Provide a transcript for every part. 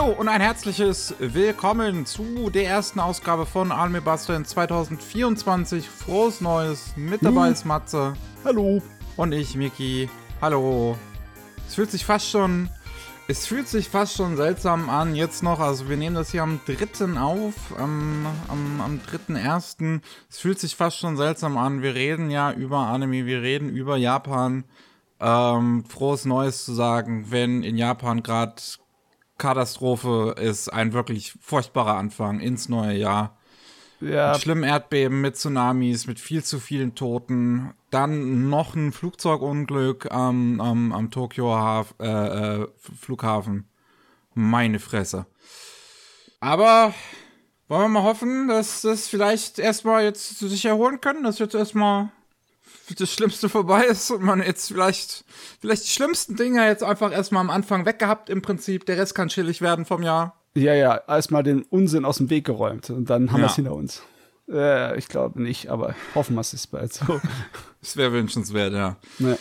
Hallo und ein herzliches Willkommen zu der ersten Ausgabe von Anime Buster in 2024. Frohes Neues. Mit dabei ist Matze. Hallo. Und ich, Miki. Hallo. Es fühlt sich fast schon. Es fühlt sich fast schon seltsam an, jetzt noch, also wir nehmen das hier am 3. auf, am, am, am 3.1. Es fühlt sich fast schon seltsam an, wir reden ja über Anime, wir reden über Japan. Ähm, frohes Neues zu sagen, wenn in Japan gerade Katastrophe ist, ein wirklich furchtbarer Anfang ins neue Jahr. Ja. Mit schlimmen Erdbeben, mit Tsunamis, mit viel zu vielen Toten. Dann noch ein Flugzeugunglück am, am, am Tokio Haf äh, äh, Flughafen. Meine Fresse. Aber wollen wir mal hoffen, dass das vielleicht erstmal jetzt sich erholen können, dass jetzt erstmal das Schlimmste vorbei ist und man jetzt vielleicht, vielleicht die schlimmsten Dinge jetzt einfach erstmal am Anfang weggehabt im Prinzip. Der Rest kann chillig werden vom Jahr. Ja, ja, erstmal den Unsinn aus dem Weg geräumt und dann haben Ja. wir es hinter uns. Äh, ich glaube nicht, aber hoffen wir es ist bald so. Das wäre wünschenswert, ja. ne.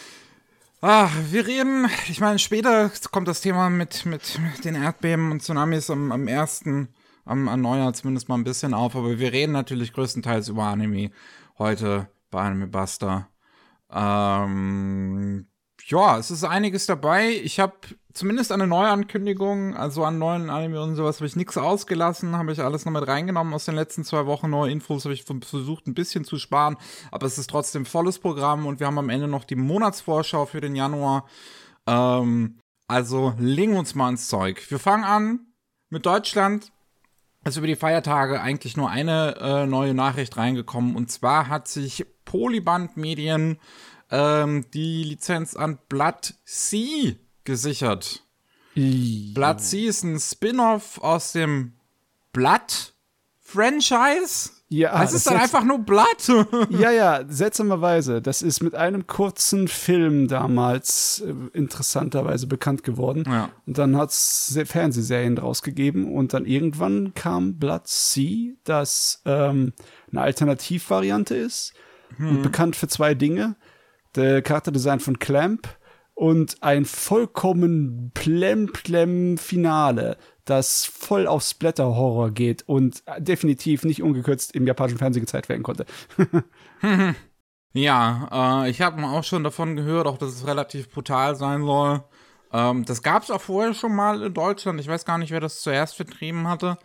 Ah, wir reden, ich meine, später kommt das Thema mit, mit den Erdbeben und Tsunamis am, am ersten, am, am Neujahr zumindest mal ein bisschen auf, aber wir reden natürlich größtenteils über Anime heute bei Anime Buster. Ähm, ja, es ist einiges dabei. Ich habe zumindest eine Neuankündigung, also an neuen Anime und sowas, habe ich nichts ausgelassen, habe ich alles noch mit reingenommen aus den letzten zwei Wochen. Neue Infos habe ich versucht ein bisschen zu sparen, aber es ist trotzdem volles Programm und wir haben am Ende noch die Monatsvorschau für den Januar. Ähm, also legen wir uns mal ins Zeug. Wir fangen an mit Deutschland. Also über die Feiertage eigentlich nur eine äh, neue Nachricht reingekommen und zwar hat sich Polyband Medien ähm, die Lizenz an Blood Sea gesichert. Blood Sea ist ein Spin-off aus dem Blood Franchise. Ja, es ist das dann einfach nur Blood. Ja, ja, seltsamerweise. Das ist mit einem kurzen Film damals äh, interessanterweise bekannt geworden. Ja. Und dann hat es Fernsehserien draus gegeben und dann irgendwann kam Blood Sea, das ähm, eine Alternativvariante ist und bekannt für zwei Dinge. Der Charakterdesign von Clamp und ein vollkommen plem-plem-Finale, das voll auf Splatter-Horror geht und definitiv nicht ungekürzt im japanischen Fernsehen gezeigt werden konnte. Ja, äh, ich habe auch schon davon gehört, auch dass es relativ brutal sein soll. Ähm, das gab es auch vorher schon mal in Deutschland. Ich weiß gar nicht, wer das zuerst vertrieben hatte.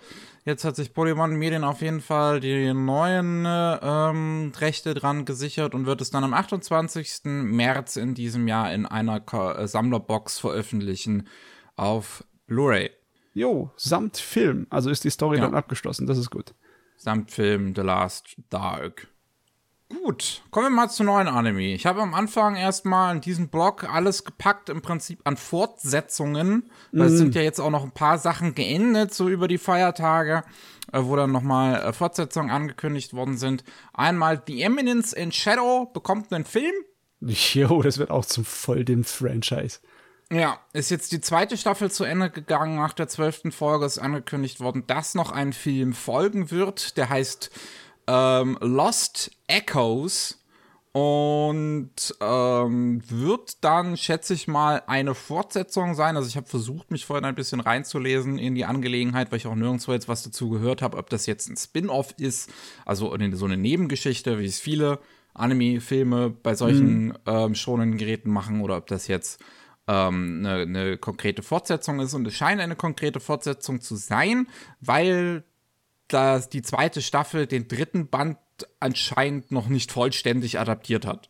Jetzt hat sich Polygon Medien auf jeden Fall die neuen äh, ähm, Rechte dran gesichert und wird es dann am 28. März in diesem Jahr in einer äh, Sammlerbox veröffentlichen auf Blu-ray. Jo, samt Film. Also ist die Story Ja. dann abgeschlossen. Das ist gut. samt Film The Last Dark. Gut, kommen wir mal zu neuen Anime. Ich habe am Anfang erstmal in diesem Blog alles gepackt, im Prinzip an Fortsetzungen. Weil es sind ja jetzt auch noch ein paar Sachen geendet, so über die Feiertage, äh, wo dann nochmal äh, Fortsetzungen angekündigt worden sind. Einmal The Eminence in Shadow bekommt einen Film. Jo, das wird auch zum voll dem Franchise. Ja, ist jetzt die zweite Staffel zu Ende gegangen. Nach der zwölften Folge ist angekündigt worden, dass noch ein Film folgen wird. Der heißt ähm, Lost Echoes und ähm, wird dann, schätze ich mal, eine Fortsetzung sein. Also ich habe versucht, mich vorhin ein bisschen reinzulesen in die Angelegenheit, weil ich auch nirgendwo jetzt was dazu gehört habe, ob das jetzt ein Spin-off ist, also so eine Nebengeschichte, wie es viele Anime-Filme bei solchen ähm, schonenden Geräten machen, oder ob das jetzt ähm, eine, eine konkrete Fortsetzung ist. Und es scheint eine konkrete Fortsetzung zu sein, weil dass die zweite Staffel den dritten Band anscheinend noch nicht vollständig adaptiert hat.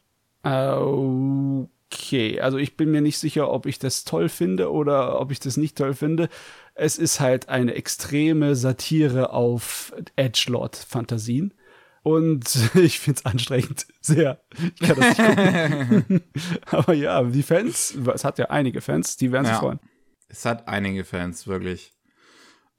Okay, also ich bin mir nicht sicher, ob ich das toll finde oder ob ich das nicht toll finde. Es ist halt eine extreme Satire auf Edgelord-Fantasien. Und ich finde es anstrengend. Sehr. Ich kann das nicht gucken. Aber ja, die Fans, es hat ja einige Fans, die werden sich Ja. freuen. Es hat einige Fans, wirklich.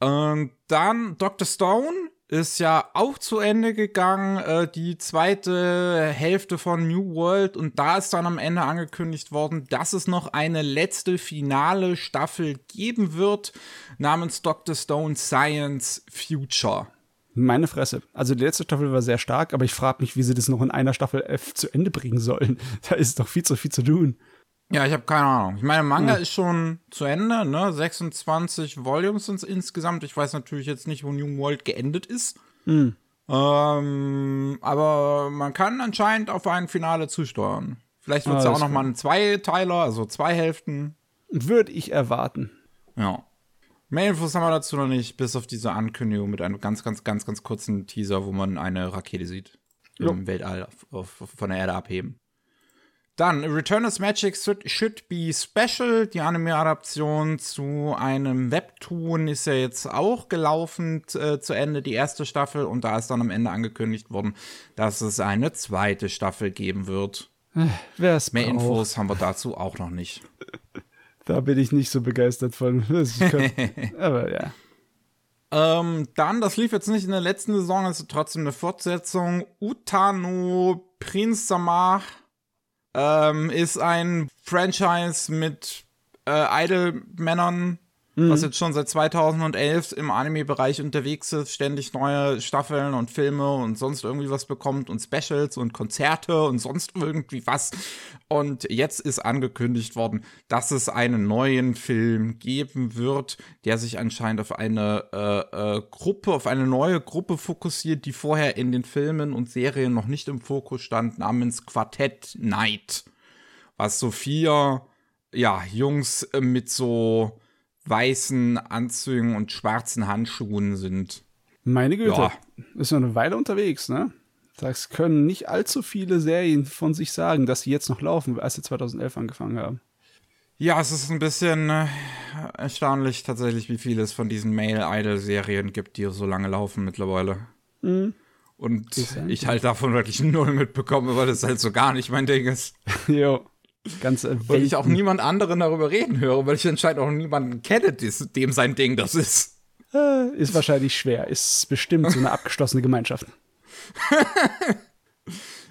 Und dann Dr. Stone ist ja auch zu Ende gegangen, äh, die zweite Hälfte von New World. Und da ist dann am Ende angekündigt worden, dass es noch eine letzte finale Staffel geben wird, namens Dr. Stone Science Future. Meine Fresse. Also die letzte Staffel war sehr stark, aber ich frage mich, wie sie das noch in einer Staffel F zu Ende bringen sollen. Da ist doch viel zu viel zu tun. Ja, ich habe keine Ahnung. Ich meine, Manga Hm. ist schon zu Ende, ne? 26 Volumes sind insgesamt. Ich weiß natürlich jetzt nicht, wo New World geendet ist. Hm. Ähm, aber man kann anscheinend auf ein Finale zusteuern. Vielleicht wird es Ah, ja auch das noch mal ein Zweiteiler, also zwei Hälften. Würde ich erwarten. Ja. Mehr Infos haben wir dazu noch nicht, bis auf diese Ankündigung mit einem ganz, ganz, ganz, ganz kurzen Teaser, wo man eine Rakete sieht. Im Weltall auf, auf, von der Erde abheben. Dann, Return of Magic should, should be special. Die Anime-Adaption zu einem Webtoon ist ja jetzt auch gelaufen äh, zu Ende, die erste Staffel. Und da ist dann am Ende angekündigt worden, dass es eine zweite Staffel geben wird. Wer es Mehr braucht, Infos haben wir dazu auch noch nicht. da bin ich nicht so begeistert von. Das Aber ja. Ähm, dann, das lief jetzt nicht in der letzten Saison, ist trotzdem eine Fortsetzung. Utano Prince Samar ähm, ist ein Franchise mit äh, Idol-Männern, was jetzt schon seit 2011 im Anime-Bereich unterwegs ist, ständig neue Staffeln und Filme und sonst irgendwie was bekommt und Specials und Konzerte und sonst irgendwie was. Und jetzt ist angekündigt worden, dass es einen neuen Film geben wird, der sich anscheinend auf eine äh, äh, Gruppe, auf eine neue Gruppe fokussiert, die vorher in den Filmen und Serien noch nicht im Fokus stand, namens Quartett Night. Was so vier, ja, Jungs mit so weißen Anzügen und schwarzen Handschuhen sind. Meine Güte. Ja. Ist noch eine Weile unterwegs, ne? Das können nicht allzu viele Serien von sich sagen, dass sie jetzt noch laufen, als sie 2011 angefangen haben. Ja, es ist ein bisschen äh, erstaunlich tatsächlich, wie viele es von diesen Male-Idol-Serien gibt, die so lange laufen mittlerweile. Und Interessant. ich halt davon wirklich null mitbekomme, weil das halt so gar nicht mein Ding ist. jo. Ganze Und ich auch niemand anderen darüber reden höre, weil ich anscheinend auch niemanden kenne, dem sein Ding das ist. äh, ist wahrscheinlich schwer. Ist bestimmt so eine abgeschlossene Gemeinschaft.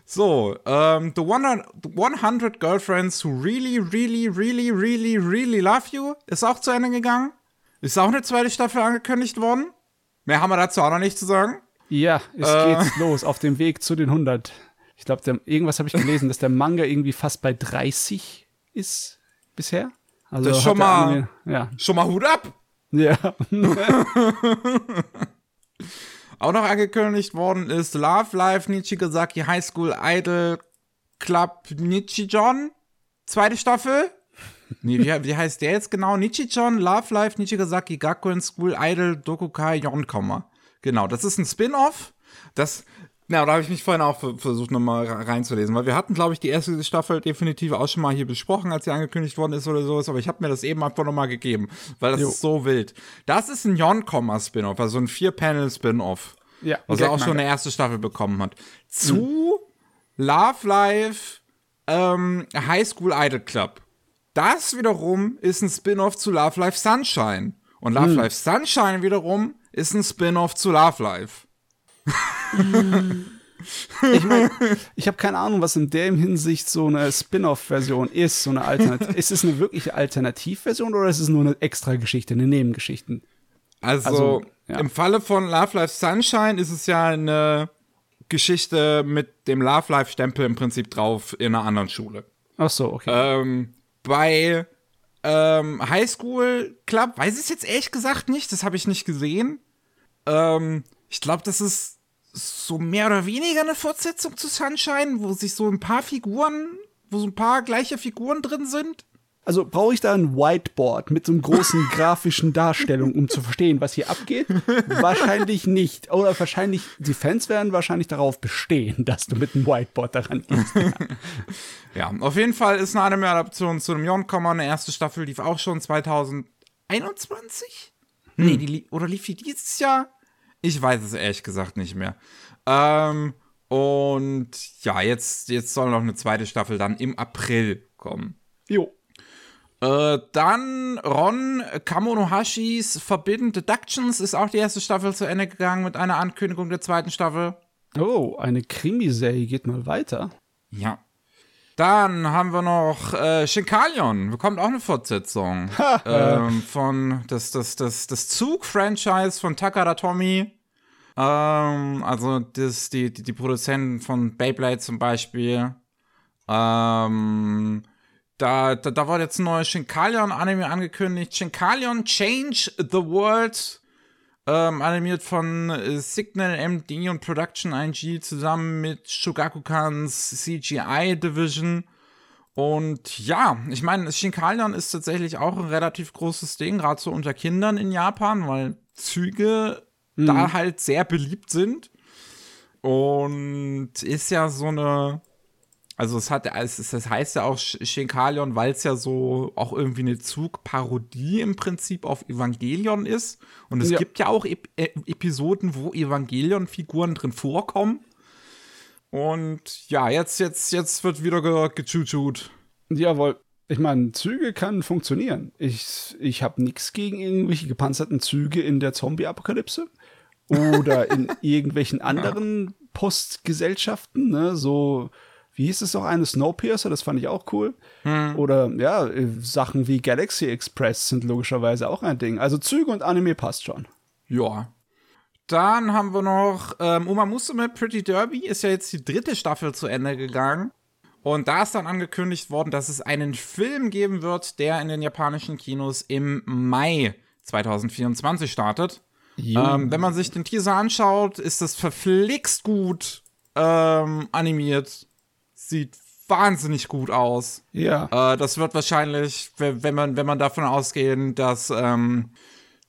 So, ähm, the, 100, the 100 Girlfriends Who Really, Really, Really, Really, Really Love You ist auch zu Ende gegangen. Ist auch eine zweite Staffel angekündigt worden. Mehr haben wir dazu auch noch nicht zu sagen. Ja, es Äh. geht los auf dem Weg zu den 100. Ich glaube, irgendwas habe ich gelesen, dass der Manga irgendwie fast bei 30 ist bisher. Also Das schon mal- Anime- ja, Schon mal Hut ab! ja. Auch noch angekündigt worden ist Love Life Nichigasaki High School Idol Club Nichijon. Zweite Staffel. Nee, wie, wie heißt der jetzt genau? Nichijon Love Life Nichigasaki Gakuen School Idol Dokukai Yonkomma. Genau, das ist ein Spin-off. Das, na, da habe ich mich vorhin auch ver- versucht nochmal reinzulesen, weil wir hatten, glaube ich, die erste Staffel definitiv auch schon mal hier besprochen, als sie angekündigt worden ist oder sowas, aber ich habe mir das eben einfach nochmal gegeben, weil das Jo. ist so wild. Das ist ein Yonkomma-Spin-off, also ein Vier-Panel-Spin-off. Ja, Was er auch schon eine erste Staffel bekommen hat. Zu Love Life ähm, High School Idol Club. Das wiederum ist ein Spin-off zu Love Life Sunshine. Und Love Life Sunshine wiederum ist ein Spin-off zu Love Life. Ich meine, ich habe keine Ahnung, was in der Hinsicht so eine Spin-off-Version ist, so eine Alternative. ist es eine wirkliche Alternativversion oder ist es nur eine extra Geschichte, eine Nebengeschichte? Also, Also, ja. im Falle von Love Life Sunshine ist es ja eine Geschichte mit dem Love Life Stempel im Prinzip drauf in einer anderen Schule. Ach so, okay. Ähm, bei ähm, High School Club weiß ich es jetzt ehrlich gesagt nicht, das habe ich nicht gesehen. Ähm, ich glaube, das ist so mehr oder weniger eine Fortsetzung zu Sunshine, wo sich so ein paar Figuren, wo so ein paar gleiche Figuren drin sind. Also brauche ich da ein Whiteboard mit so einem großen grafischen Darstellung, um zu verstehen, was hier abgeht? wahrscheinlich nicht. Oder wahrscheinlich, die Fans werden wahrscheinlich darauf bestehen, dass du mit einem Whiteboard daran gehst. Ja, auf jeden Fall ist eine Anime-Adaption zu einem Yonkomma. Eine erste Staffel lief auch schon 2021? Nee, die oder lief die dieses Jahr? Ich weiß es ehrlich gesagt nicht mehr. Ähm, und ja, jetzt, jetzt soll noch eine zweite Staffel dann im April kommen. Jo. Äh, dann Ron Kamonohashis Forbidden Deductions ist auch die erste Staffel zu Ende gegangen mit einer Ankündigung der zweiten Staffel. Oh, eine Krimiserie geht mal weiter. Ja. Dann haben wir noch äh, Shinkalion, bekommt auch eine Fortsetzung. ähm, von das, das, das, das Zug-Franchise von Takara Tomy. Ähm, also das, die, die, die Produzenten von Beyblade zum Beispiel. Ähm, da, da, da war jetzt ein neues Shinkalion-Anime angekündigt. Shinkalion Change the World. Ähm, animiert von äh, Signal MD und Production IG zusammen mit Shugakukans CGI Division. Und ja, ich meine, Shinkalion ist tatsächlich auch ein relativ großes Ding, gerade so unter Kindern in Japan, weil Züge mhm. da halt sehr beliebt sind. Und ist ja so eine also es hat, es, es heißt ja auch Shinkalion, weil es ja so auch irgendwie eine Zugparodie im Prinzip auf Evangelion ist. Und es ja. gibt ja auch Ep äh, Episoden, wo Evangelion-Figuren drin vorkommen. Und ja, jetzt, jetzt, jetzt wird wieder ge gechutschut. Jawohl. Ich meine, Züge kann funktionieren. Ich, ich habe nichts gegen irgendwelche gepanzerten Züge in der Zombie-Apokalypse oder in irgendwelchen anderen ja. Postgesellschaften, ne? So wie hieß es noch eine Snowpiercer, das fand ich auch cool. Hm. Oder ja, Sachen wie Galaxy Express sind logischerweise auch ein Ding. Also Züge und Anime passt schon. Ja. Dann haben wir noch ähm, Uma Musume Pretty Derby, ist ja jetzt die dritte Staffel zu Ende gegangen. Und da ist dann angekündigt worden, dass es einen Film geben wird, der in den japanischen Kinos im Mai 2024 startet. Ähm, wenn man sich den Teaser anschaut, ist das verflixt gut ähm, animiert sieht wahnsinnig gut aus. Ja. Äh, das wird wahrscheinlich, wenn man, wenn man davon ausgehen, dass ähm,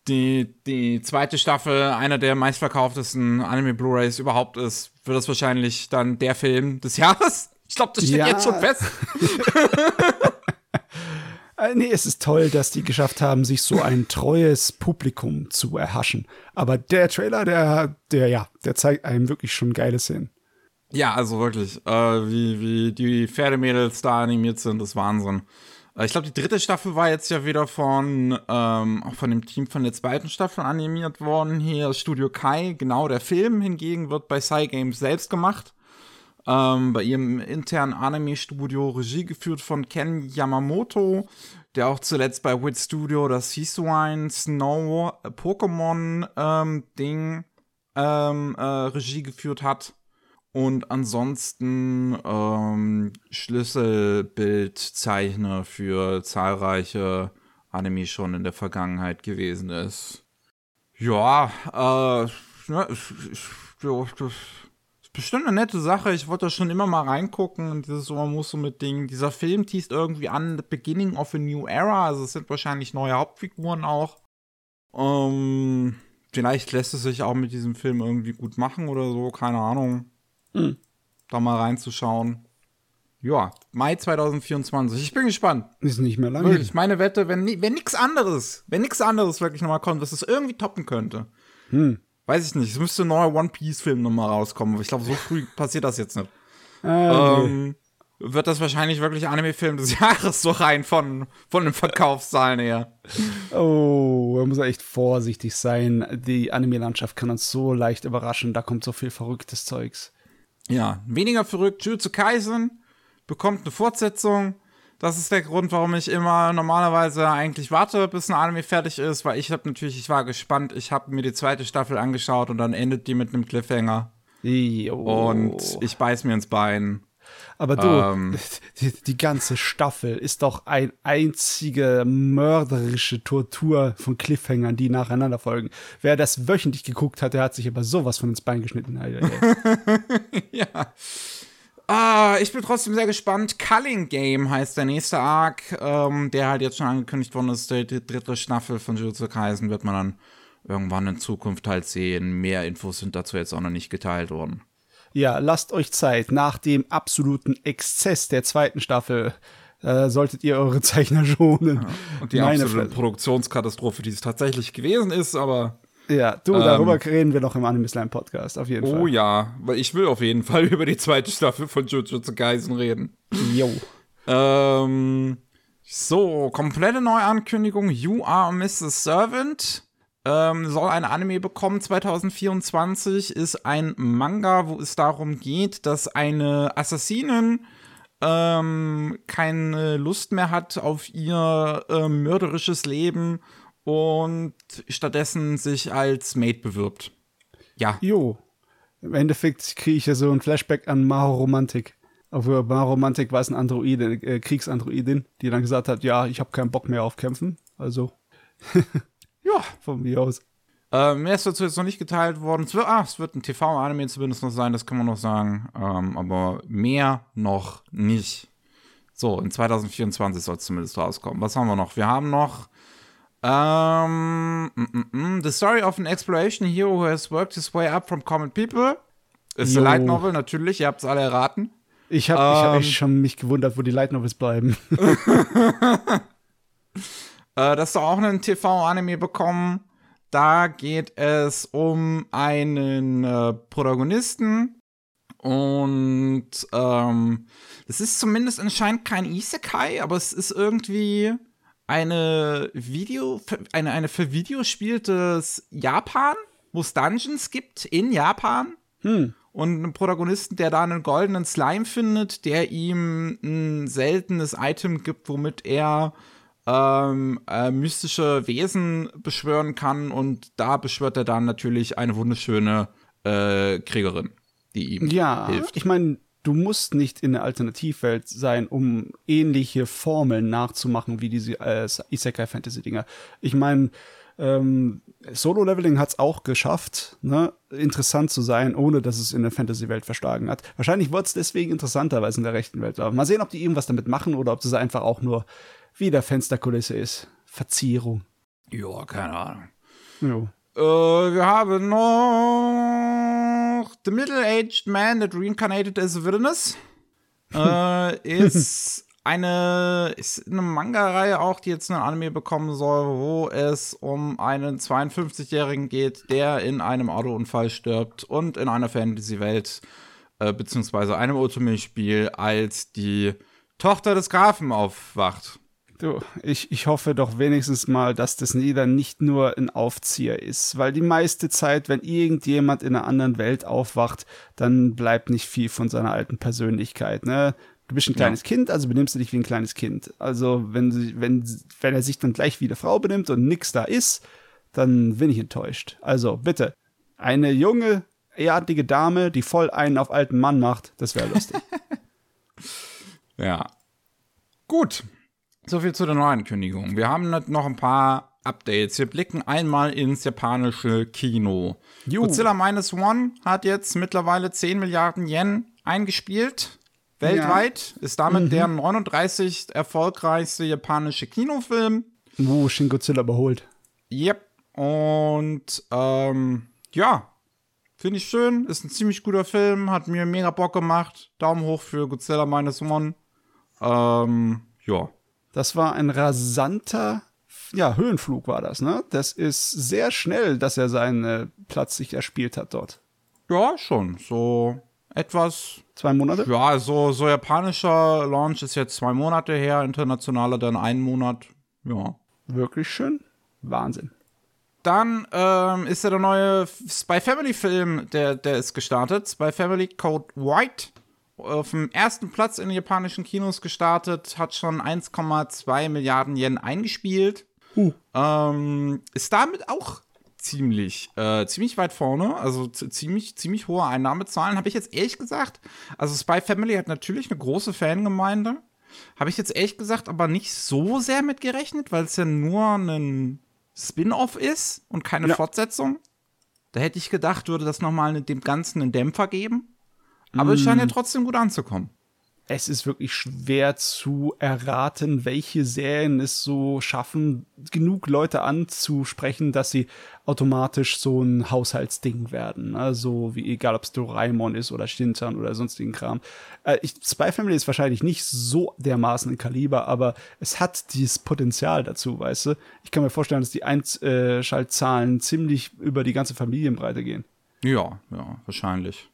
die, die zweite Staffel einer der meistverkauftesten Anime-Blu-Rays überhaupt ist, wird das wahrscheinlich dann der Film des Jahres. Ich glaube, das steht ja. jetzt schon fest. Äh, nee, es ist toll, dass die geschafft haben, sich so ein treues Publikum zu erhaschen. Aber der Trailer, der, der, ja, der zeigt einem wirklich schon geile Szenen. Ja, also wirklich, äh, wie, wie die Pferdemädels da animiert sind, ist Wahnsinn. Äh, ich glaube, die dritte Staffel war jetzt ja wieder von, ähm, auch von dem Team von der zweiten Staffel animiert worden. Hier Studio Kai, genau der Film hingegen wird bei Cygames selbst gemacht. Ähm, bei ihrem internen Anime-Studio, Regie geführt von Ken Yamamoto, der auch zuletzt bei Wit Studio das Hisuine Snow Pokémon ähm, Ding ähm, äh, Regie geführt hat. Und ansonsten ähm, Schlüsselbildzeichner für zahlreiche Anime schon in der Vergangenheit gewesen ist. Ja, äh, ja, ist, ist, ist bestimmt eine nette Sache. Ich wollte da schon immer mal reingucken in dieses Omamuso mit Ding. Dieser Film teast irgendwie an The Beginning of a New Era. Also es sind wahrscheinlich neue Hauptfiguren auch. Ähm, vielleicht lässt es sich auch mit diesem Film irgendwie gut machen oder so, keine Ahnung. Hm. Da mal reinzuschauen. Ja, Mai 2024. Ich bin gespannt. Ist nicht mehr lange. Wirklich, meine Wette, wenn, wenn nichts anderes, wenn nichts anderes wirklich nochmal kommt, was es irgendwie toppen könnte. Hm. Weiß ich nicht. Es müsste ein neuer One Piece-Film nochmal rauskommen. Ich glaube, so früh passiert das jetzt nicht. Ah, okay. ähm, wird das wahrscheinlich wirklich Anime-Film des Jahres so rein von, von den Verkaufszahlen her. Oh, man muss echt vorsichtig sein. Die Anime-Landschaft kann uns so leicht überraschen. Da kommt so viel verrücktes Zeugs ja, weniger verrückt, Jujutsu Kaisen bekommt eine Fortsetzung. Das ist der Grund, warum ich immer normalerweise eigentlich warte, bis ein Anime fertig ist, weil ich habe natürlich, ich war gespannt, ich habe mir die zweite Staffel angeschaut und dann endet die mit einem Cliffhanger. Jo. Und ich beiß mir ins Bein. Aber du, ähm, die, die, ganze Staffel ist doch ein einzige mörderische Tortur von Cliffhangern, die nacheinander folgen. Wer das wöchentlich geguckt hat, der hat sich aber sowas von ins Bein geschnitten. ja. Ah, ich bin trotzdem sehr gespannt. Culling Game heißt der nächste Arc, ähm, der halt jetzt schon angekündigt worden ist. Die, die dritte Staffel von Jujutsu Kaisen wird man dann irgendwann in Zukunft halt sehen. Mehr Infos sind dazu jetzt auch noch nicht geteilt worden. Ja, lasst euch Zeit. Nach dem absoluten Exzess der zweiten Staffel äh, solltet ihr eure Zeichner schonen. Ja, und die Meine absolute Fl Produktionskatastrophe, die es tatsächlich gewesen ist, aber. Ja, du, ähm, darüber reden wir noch im Anime Slime Podcast, auf jeden oh Fall. Oh ja, weil ich will auf jeden Fall über die zweite Staffel von Jujutsu Kaisen reden. Jo. Ähm, so, komplette Neuankündigung. You are Mrs. Servant ähm, soll ein Anime bekommen 2024, ist ein Manga, wo es darum geht, dass eine Assassinin ähm, keine Lust mehr hat auf ihr äh, mörderisches Leben und stattdessen sich als Maid bewirbt. Ja. Jo. Im Endeffekt kriege ich ja so ein Flashback an Maho Romantik. Auf Romantik war es ein Androide, äh, Kriegsandroidin, die dann gesagt hat, ja, ich habe keinen Bock mehr auf Kämpfen. Also, ja, von mir aus. Äh, mehr ist dazu jetzt noch nicht geteilt worden. Es wird, ah, es wird ein TV-Anime zumindest noch sein, das kann man noch sagen. Ähm, aber mehr noch nicht. So, in 2024 soll es zumindest rauskommen. Was haben wir noch? Wir haben noch ähm, mm, mm, mm, The Story of an Exploration Hero who has worked his way up from common people. Ist eine Light Novel, natürlich, ihr habt es alle erraten. Ich habe ähm, hab mich schon mich gewundert, wo die Light Novels bleiben. äh, das ist auch einen TV-Anime bekommen. Da geht es um einen äh, Protagonisten. Und ähm, es ist zumindest anscheinend kein Isekai, aber es ist irgendwie eine Video, eine, eine für Video spieltes Japan, wo es Dungeons gibt in Japan. Hm. Und einen Protagonisten, der da einen goldenen Slime findet, der ihm ein seltenes Item gibt, womit er ähm, äh, mystische Wesen beschwören kann. Und da beschwört er dann natürlich eine wunderschöne äh, Kriegerin, die ihm ja, hilft. Ich meine, du musst nicht in der Alternativwelt sein, um ähnliche Formeln nachzumachen wie diese äh, Isekai-Fantasy-Dinger. Ich meine, ähm, Solo-Leveling hat es auch geschafft, ne, interessant zu sein, ohne dass es in der Fantasy-Welt verschlagen hat. Wahrscheinlich wird es deswegen interessanter, weil es in der rechten Welt war. Mal sehen, ob die irgendwas damit machen oder ob das einfach auch nur wieder Fensterkulisse ist. Verzierung. Ja, keine Ahnung. Jo. Äh, wir haben noch The Middle-Aged Man That Reincarnated as a Wilderness. äh, ist eine, ist eine Manga-Reihe auch, die jetzt einen Anime bekommen soll, wo es um einen 52-Jährigen geht, der in einem Autounfall stirbt und in einer Fantasy-Welt, äh, beziehungsweise einem Otome-Spiel, als die Tochter des Grafen aufwacht. Du, ich, ich hoffe doch wenigstens mal, dass das Nieder nicht nur ein Aufzieher ist, weil die meiste Zeit, wenn irgendjemand in einer anderen Welt aufwacht, dann bleibt nicht viel von seiner alten Persönlichkeit, ne? Du bist ein kleines ja. Kind, also benimmst du dich wie ein kleines Kind. Also, wenn, sie, wenn, wenn er sich dann gleich wie eine Frau benimmt und nix da ist, dann bin ich enttäuscht. Also, bitte, eine junge, ehrartige Dame, die voll einen auf alten Mann macht, das wäre lustig. ja. Gut, so viel zu der Neuankündigung. Wir haben noch ein paar Updates. Wir blicken einmal ins japanische Kino. Ju. Godzilla Minus One hat jetzt mittlerweile 10 Milliarden Yen eingespielt. Weltweit ja. ist damit mhm. der 39 erfolgreichste japanische Kinofilm. Wo Shin Godzilla überholt. Yep. Und ähm, ja, finde ich schön. Ist ein ziemlich guter Film. Hat mir mega Bock gemacht. Daumen hoch für Godzilla Minus One. Ähm, ja. Das war ein rasanter, ja, Höhenflug war das, ne? Das ist sehr schnell, dass er seinen äh, Platz sich erspielt hat dort. Ja, schon. So etwas. Zwei Monate? Ja, so, so japanischer Launch ist jetzt zwei Monate her, internationaler dann einen Monat. Ja. Wirklich schön. Wahnsinn. Dann ähm, ist ja der neue Spy Family Film, der, der ist gestartet. Spy Family Code White auf dem ersten Platz in den japanischen Kinos gestartet, hat schon 1,2 Milliarden Yen eingespielt. Uh. Ähm, ist damit auch ziemlich, äh, ziemlich weit vorne, also ziemlich, ziemlich hohe Einnahmezahlen, habe ich jetzt ehrlich gesagt. Also Spy Family hat natürlich eine große Fangemeinde. Habe ich jetzt ehrlich gesagt aber nicht so sehr mit gerechnet, weil es ja nur ein Spin-off ist und keine ja. Fortsetzung. Da hätte ich gedacht, würde das nochmal dem Ganzen einen Dämpfer geben. Aber es scheint ja mm. trotzdem gut anzukommen. Es ist wirklich schwer zu erraten, welche Serien es so schaffen, genug Leute anzusprechen, dass sie automatisch so ein Haushaltsding werden. Also, wie egal ob es Doraemon ist oder Shintan oder sonstigen Kram. Äh, ich, Spy Family ist wahrscheinlich nicht so dermaßen ein Kaliber, aber es hat dieses Potenzial dazu, weißt du? Ich kann mir vorstellen, dass die Einschaltzahlen ziemlich über die ganze Familienbreite gehen. Ja, ja, wahrscheinlich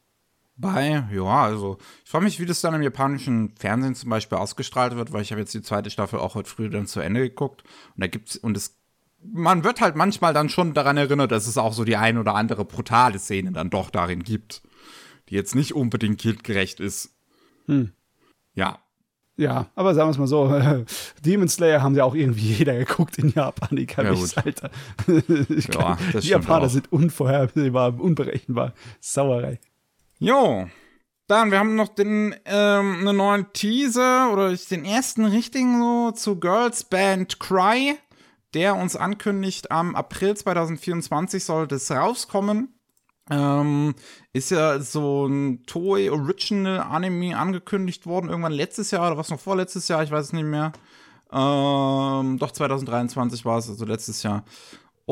bei. Ja, also ich frage mich, wie das dann im japanischen Fernsehen zum Beispiel ausgestrahlt wird, weil ich habe jetzt die zweite Staffel auch heute früh dann zu Ende geguckt und da gibt's und es man wird halt manchmal dann schon daran erinnert, dass es auch so die ein oder andere brutale Szene dann doch darin gibt, die jetzt nicht unbedingt kindgerecht ist. Hm. Ja. Ja, aber sagen wir es mal so, Demon Slayer haben ja auch irgendwie jeder geguckt in Japan, ich kann ja, nicht, Alter. ich kann, ja, die Japaner auch. sind unvorhersehbar, unberechenbar. Sauerei. Jo, Dann, wir haben noch den, ähm, einen neuen Teaser oder den ersten richtigen so zu Girls Band Cry, der uns ankündigt, am April 2024 soll das rauskommen. Ähm, ist ja so ein Toei Original Anime angekündigt worden, irgendwann letztes Jahr oder was noch vorletztes Jahr, ich weiß es nicht mehr. Ähm, doch 2023 war es, also letztes Jahr.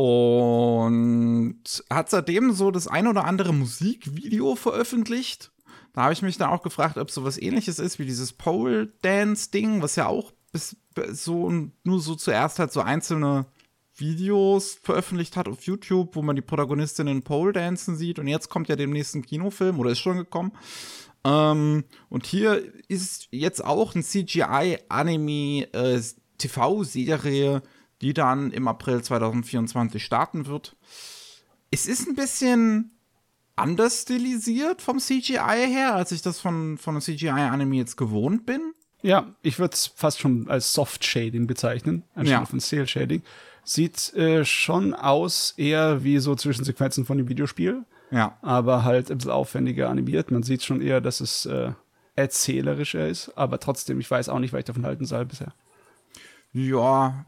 Und hat seitdem so das ein oder andere Musikvideo veröffentlicht. Da habe ich mich dann auch gefragt, ob so was ähnliches ist wie dieses Pole Dance Ding, was ja auch bis, so nur so zuerst halt so einzelne Videos veröffentlicht hat auf YouTube, wo man die Protagonistin in Pole dancen sieht. Und jetzt kommt ja demnächst ein Kinofilm oder ist schon gekommen. Ähm, und hier ist jetzt auch ein CGI-Anime-TV-Serie, äh, die dann im April 2024 starten wird. Es ist ein bisschen anders stilisiert vom CGI her, als ich das von, von einem CGI-Anime jetzt gewohnt bin. Ja, ich würde es fast schon als Soft Shading bezeichnen, anstelle ja. von Steel Shading. Sieht äh, schon aus eher wie so Zwischensequenzen von dem Videospiel. Ja. Aber halt ein bisschen aufwendiger animiert. Man sieht schon eher, dass es äh, erzählerischer ist. Aber trotzdem, ich weiß auch nicht, was ich davon halten soll bisher. Ja,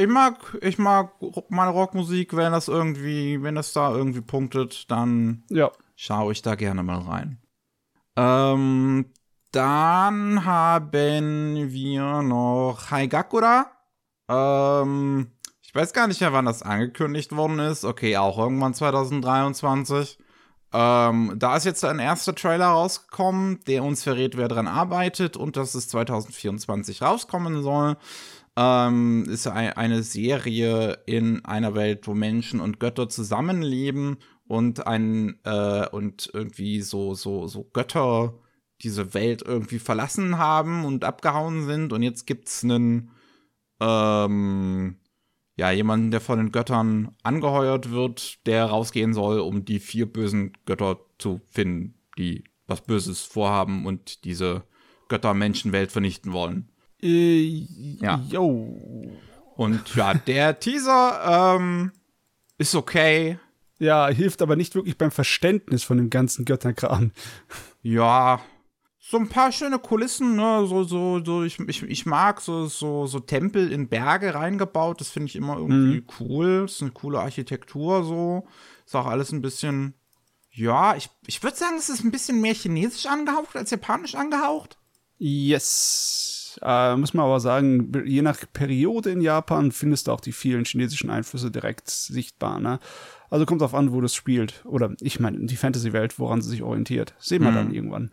ich mag, ich mag meine Rockmusik, wenn das irgendwie, wenn das da irgendwie punktet, dann ja. schaue ich da gerne mal rein. Ähm, dann haben wir noch Haigakura. Ähm, ich weiß gar nicht mehr, wann das angekündigt worden ist. Okay, auch irgendwann 2023. Ähm, da ist jetzt ein erster Trailer rausgekommen, der uns verrät, wer dran arbeitet und dass es 2024 rauskommen soll. Ähm, ist eine Serie in einer Welt, wo Menschen und Götter zusammenleben und ein äh, und irgendwie so so so Götter diese Welt irgendwie verlassen haben und abgehauen sind und jetzt gibt's einen ähm, ja, jemanden, der von den Göttern angeheuert wird, der rausgehen soll, um die vier bösen Götter zu finden, die was Böses vorhaben und diese Götter-Menschenwelt vernichten wollen. Äh, ja. Yo. Und ja, der Teaser ähm, ist okay. Ja, hilft aber nicht wirklich beim Verständnis von dem ganzen Götterkram. Ja, so ein paar schöne Kulissen, ne? So, so, so, ich, ich, ich mag so, so, so Tempel in Berge reingebaut. Das finde ich immer irgendwie mhm. cool. Das ist eine coole Architektur, so. Ist auch alles ein bisschen, ja, ich, ich würde sagen, es ist ein bisschen mehr chinesisch angehaucht als japanisch angehaucht. Yes. Äh, muss man aber sagen, je nach Periode in Japan findest du auch die vielen chinesischen Einflüsse direkt sichtbar, ne? Also kommt darauf an, wo das spielt. Oder ich meine, die Fantasy-Welt, woran sie sich orientiert. Sehen wir mhm. dann irgendwann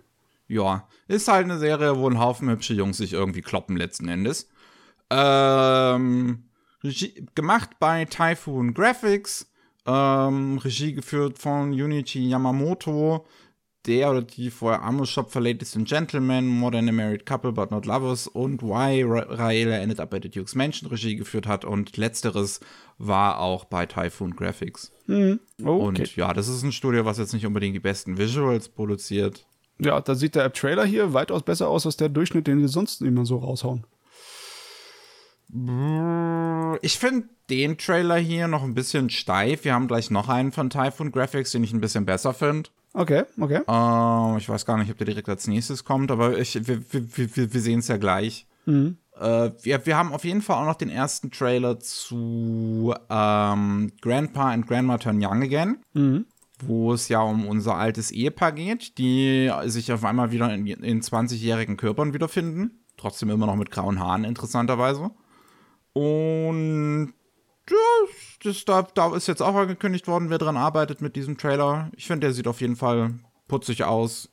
ja, ist halt eine Serie, wo ein Haufen hübsche Jungs sich irgendwie kloppen letzten Endes. Ähm, Regie, gemacht bei Typhoon Graphics, ähm, Regie geführt von Junichi Yamamoto, der oder die vorher Amos Shop for Ladies and Gentlemen, More Than a Married Couple But Not Lovers und Why Ra Raela Ended Up at the Duke's Mansion Regie geführt hat und letzteres war auch bei Typhoon Graphics. Mhm. Okay. Und ja, das ist ein Studio, was jetzt nicht unbedingt die besten Visuals produziert, ja, da sieht der Trailer hier weitaus besser aus als der Durchschnitt, den wir sonst immer so raushauen. Ich finde den Trailer hier noch ein bisschen steif. Wir haben gleich noch einen von Typhoon Graphics, den ich ein bisschen besser finde. Okay, okay. Uh, ich weiß gar nicht, ob der direkt als nächstes kommt, aber ich, wir, wir, wir, wir sehen es ja gleich. Mhm. Uh, wir, wir haben auf jeden Fall auch noch den ersten Trailer zu ähm, Grandpa and Grandma Turn Young Again. Mhm wo es ja um unser altes Ehepaar geht, die sich auf einmal wieder in, in 20-jährigen Körpern wiederfinden. Trotzdem immer noch mit grauen Haaren, interessanterweise. Und ja, das, da, da ist jetzt auch angekündigt worden, wer dran arbeitet mit diesem Trailer. Ich finde, der sieht auf jeden Fall putzig aus.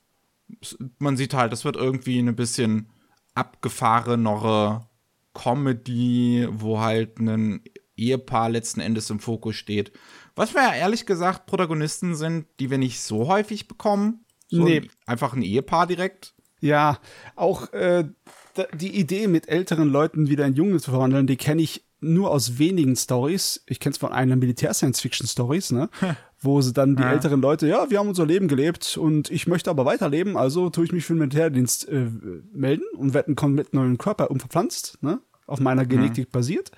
Man sieht halt, das wird irgendwie eine bisschen abgefahrenere Comedy, wo halt ein Ehepaar letzten Endes im Fokus steht. Was wir ja ehrlich gesagt Protagonisten sind, die wir nicht so häufig bekommen. So nee. Ein, einfach ein Ehepaar direkt. Ja, auch äh, die Idee, mit älteren Leuten wieder in Junge zu verwandeln, die kenne ich nur aus wenigen Stories. Ich kenne es von einer Militär-Science-Fiction-Stories, ne? wo sie dann die ja. älteren Leute, ja, wir haben unser Leben gelebt und ich möchte aber weiterleben, also tue ich mich für den Militärdienst äh, melden und werde mit neuen Körper umverpflanzt, ne? Auf meiner Genetik mhm. basiert.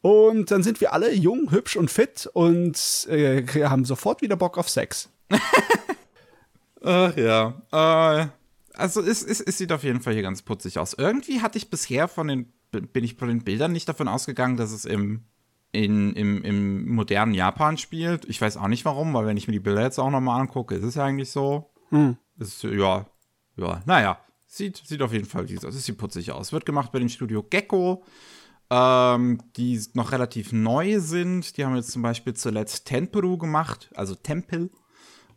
Und dann sind wir alle jung, hübsch und fit und äh, haben sofort wieder Bock auf Sex. Ach ja. Äh, also es, es, es sieht auf jeden Fall hier ganz putzig aus. Irgendwie hatte ich bisher von den, bin ich von den Bildern nicht davon ausgegangen, dass es im, in, im, im modernen Japan spielt. Ich weiß auch nicht warum, weil wenn ich mir die Bilder jetzt auch nochmal angucke, ist es ja eigentlich so. Hm. Ist, ja, ja, naja. Sieht, sieht auf jeden Fall aus. Es sieht putzig aus. Wird gemacht bei dem Studio Gecko, ähm, die noch relativ neu sind. Die haben jetzt zum Beispiel zuletzt Tempuru gemacht, also Tempel.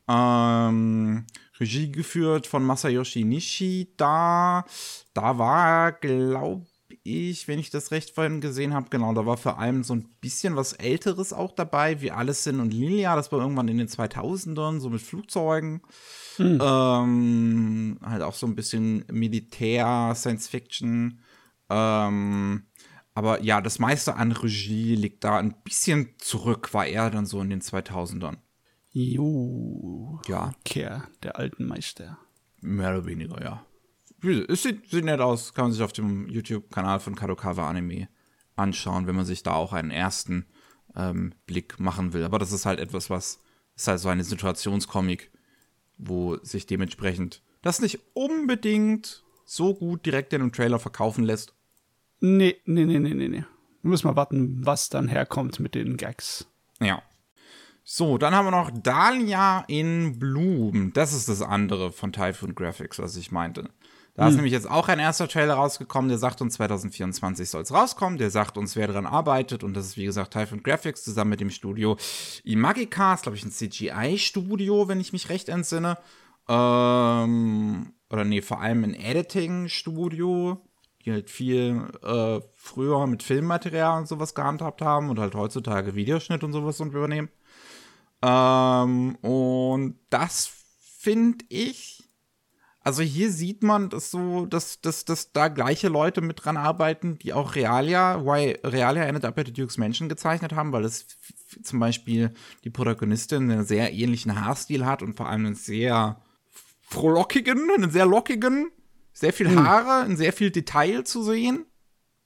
Ähm, Regie geführt von Masayoshi Nishi. Da, da war, glaube ich, wenn ich das recht vorhin gesehen habe, genau, da war vor allem so ein bisschen was Älteres auch dabei, wie Alles Sin und Lilia. Das war irgendwann in den 2000ern, so mit Flugzeugen. Hm. Ähm, halt auch so ein bisschen Militär, Science Fiction. Ähm, aber ja, das meiste an Regie liegt da ein bisschen zurück, war er dann so in den 2000ern. Jo. Ja. Kehr der alten Meister. Mehr oder weniger, ja. Es sieht, sieht nett aus, kann man sich auf dem YouTube-Kanal von Kadokawa Anime anschauen, wenn man sich da auch einen ersten ähm, Blick machen will. Aber das ist halt etwas, was ist halt so eine Situationskomik, wo sich dementsprechend das nicht unbedingt so gut direkt in einem Trailer verkaufen lässt. Nee, nee, nee, nee, nee, nee. Wir müssen mal warten, was dann herkommt mit den Gags. Ja. So, dann haben wir noch Dahlia in Bloom. Das ist das andere von Typhoon Graphics, was ich meinte. Da hm. ist nämlich jetzt auch ein erster Trailer rausgekommen, der sagt uns 2024 soll es rauskommen, der sagt uns, wer daran arbeitet und das ist wie gesagt Typhoon Graphics zusammen mit dem Studio Imagika, ist glaube ich ein CGI-Studio, wenn ich mich recht entsinne. Ähm, oder nee, vor allem ein Editing-Studio, die halt viel äh, früher mit Filmmaterial und sowas gehandhabt haben und halt heutzutage Videoschnitt und sowas und übernehmen. Ähm, und das finde ich also hier sieht man, dass so, dass, dass, dass da gleiche Leute mit dran arbeiten, die auch Realia, why Realia Ended Up at the Duke's Mansion gezeichnet haben, weil es zum Beispiel die Protagonistin einen sehr ähnlichen Haarstil hat und vor allem einen sehr frohlockigen, einen sehr lockigen, sehr viel hm. Haare, hm. in sehr viel Detail zu sehen.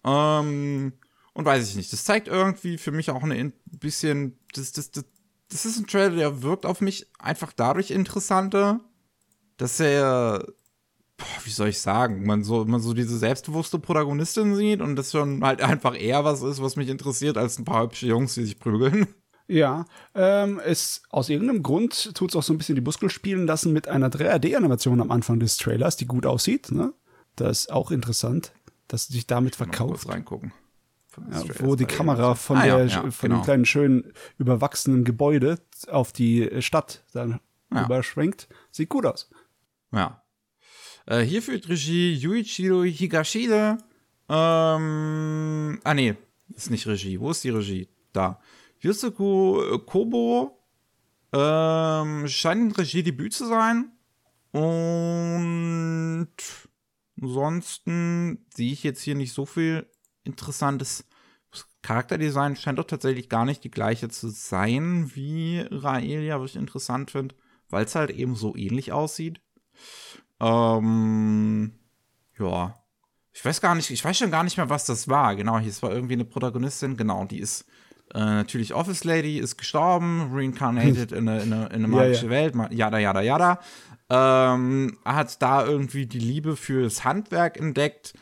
Ähm, und weiß ich nicht, das zeigt irgendwie für mich auch ein bisschen, das, das, das, das ist ein Trailer, der wirkt auf mich einfach dadurch interessanter, dass er, boah, wie soll ich sagen, man so, man so diese selbstbewusste Protagonistin sieht und das schon halt einfach eher was ist, was mich interessiert, als ein paar hübsche Jungs, die sich prügeln. Ja, ähm, es, aus irgendeinem Grund tut es auch so ein bisschen die Muskel spielen lassen mit einer 3D-Animation am Anfang des Trailers, die gut aussieht. Ne? Das ist auch interessant, dass sie sich damit verkauft. Mal reingucken. Ja, wo die Kamera von, ah, der, ja, von genau. dem kleinen, schönen, überwachsenen Gebäude auf die Stadt dann überschwenkt. Sieht gut aus. Ja. Äh, hier führt Regie Yuichiro Higashida. Ähm, ah, nee, ist nicht Regie. Wo ist die Regie? Da. Yusuku Kobo ähm, scheint ein Regiedebüt zu sein. Und ansonsten sehe ich jetzt hier nicht so viel Interessantes. Charakterdesign scheint doch tatsächlich gar nicht die gleiche zu sein wie Raelia, was ich interessant finde, weil es halt eben so ähnlich aussieht. Ähm, ja. Ich weiß gar nicht, ich weiß schon gar nicht mehr, was das war. Genau, hier ist war irgendwie eine Protagonistin, genau, die ist äh, natürlich Office Lady, ist gestorben, reincarnated in eine, in eine, in eine magische ja, ja. Welt, jada, jada, jada. Ähm, hat da irgendwie die Liebe fürs Handwerk entdeckt,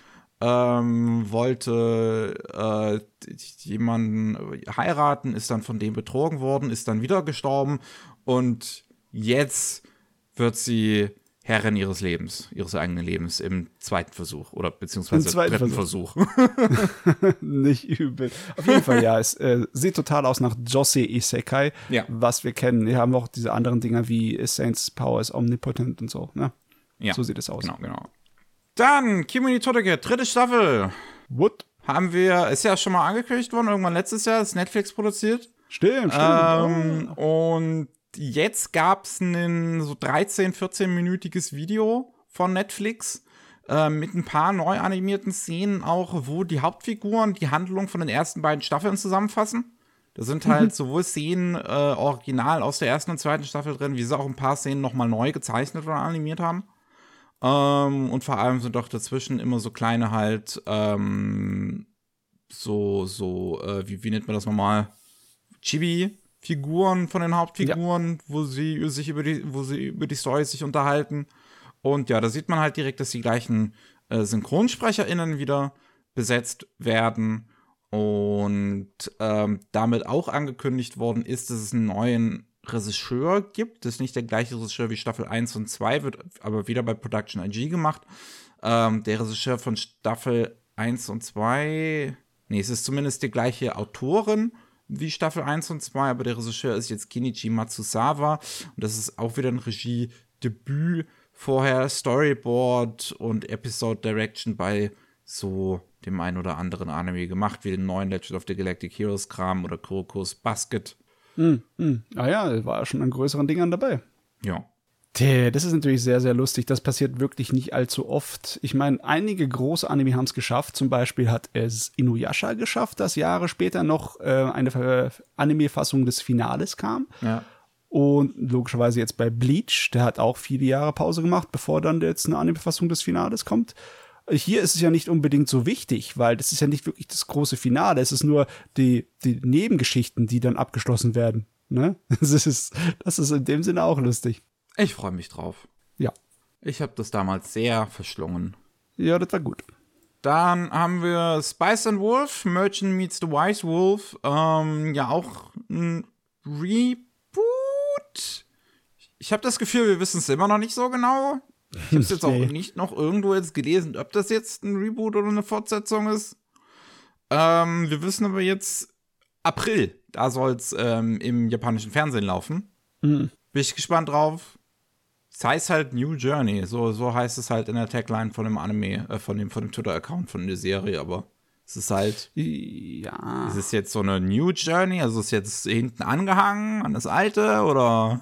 ähm, wollte äh, jemanden heiraten, ist dann von dem betrogen worden, ist dann wieder gestorben und jetzt wird sie Herrin ihres Lebens, ihres eigenen Lebens im zweiten Versuch oder beziehungsweise Im dritten Versuch. Versuch. Nicht übel. Auf jeden Fall, ja, es äh, sieht total aus nach Josei Isekai, ja. was wir kennen. Wir haben auch diese anderen Dinger wie Saints Power is Omnipotent und so, ne? Ja. So sieht es aus. Genau, genau. Dann Kimi Todeke, dritte Staffel. What? Haben wir, ist ja schon mal angekündigt worden, irgendwann letztes Jahr, ist Netflix produziert. Stimmt, stimmt. Ähm, oh. Und jetzt gab es ein so 13, 14-minütiges Video von Netflix äh, mit ein paar neu animierten Szenen auch, wo die Hauptfiguren die Handlung von den ersten beiden Staffeln zusammenfassen. Da sind halt mhm. sowohl Szenen äh, original aus der ersten und zweiten Staffel drin, wie sie auch ein paar Szenen nochmal neu gezeichnet oder animiert haben. Ähm, und vor allem sind doch dazwischen immer so kleine halt ähm, so, so, äh, wie, wie nennt man das nochmal? Chibi Figuren, von den Hauptfiguren, ja. wo sie sich über die, wo sie über die Story sich unterhalten. Und ja, da sieht man halt direkt, dass die gleichen äh, SynchronsprecherInnen wieder besetzt werden. Und ähm, damit auch angekündigt worden ist, dass es einen neuen Regisseur gibt. Das ist nicht der gleiche Regisseur wie Staffel 1 und 2, wird aber wieder bei Production IG gemacht. Ähm, der Regisseur von Staffel 1 und 2, nee, es ist zumindest die gleiche Autorin wie Staffel 1 und 2, aber der Regisseur ist jetzt Kinichi Matsusawa und das ist auch wieder ein Regiedebüt. Vorher Storyboard und Episode Direction bei so dem einen oder anderen Anime gemacht, wie den neuen Legend of the Galactic Heroes Kram oder Kurokos Basket. Mm, mm. Ah ja, war schon an größeren Dingern dabei. Ja. Das ist natürlich sehr, sehr lustig. Das passiert wirklich nicht allzu oft. Ich meine, einige große Anime haben es geschafft. Zum Beispiel hat es Inuyasha geschafft, dass Jahre später noch äh, eine Anime-Fassung des Finales kam. Ja. Und logischerweise jetzt bei Bleach, der hat auch viele Jahre Pause gemacht, bevor dann jetzt eine Anime-Fassung des Finales kommt. Hier ist es ja nicht unbedingt so wichtig, weil das ist ja nicht wirklich das große Finale. Es ist nur die, die Nebengeschichten, die dann abgeschlossen werden. Ne? Das, ist, das ist in dem Sinne auch lustig. Ich freue mich drauf. Ja. Ich habe das damals sehr verschlungen. Ja, das war gut. Dann haben wir Spice and Wolf, Merchant Meets the Wise Wolf. Ähm, ja, auch ein Reboot. Ich habe das Gefühl, wir wissen es immer noch nicht so genau. Ich habe es jetzt auch nicht noch irgendwo jetzt gelesen, ob das jetzt ein Reboot oder eine Fortsetzung ist. Ähm, wir wissen aber jetzt April, da soll es ähm, im japanischen Fernsehen laufen. Mhm. Bin ich gespannt drauf. Es heißt halt New Journey, so, so heißt es halt in der Tagline von dem Anime, äh, von dem, von dem Twitter-Account von der Serie, aber es ist halt. Ja. Ist es jetzt so eine New Journey? Also ist es jetzt hinten angehangen an das alte oder?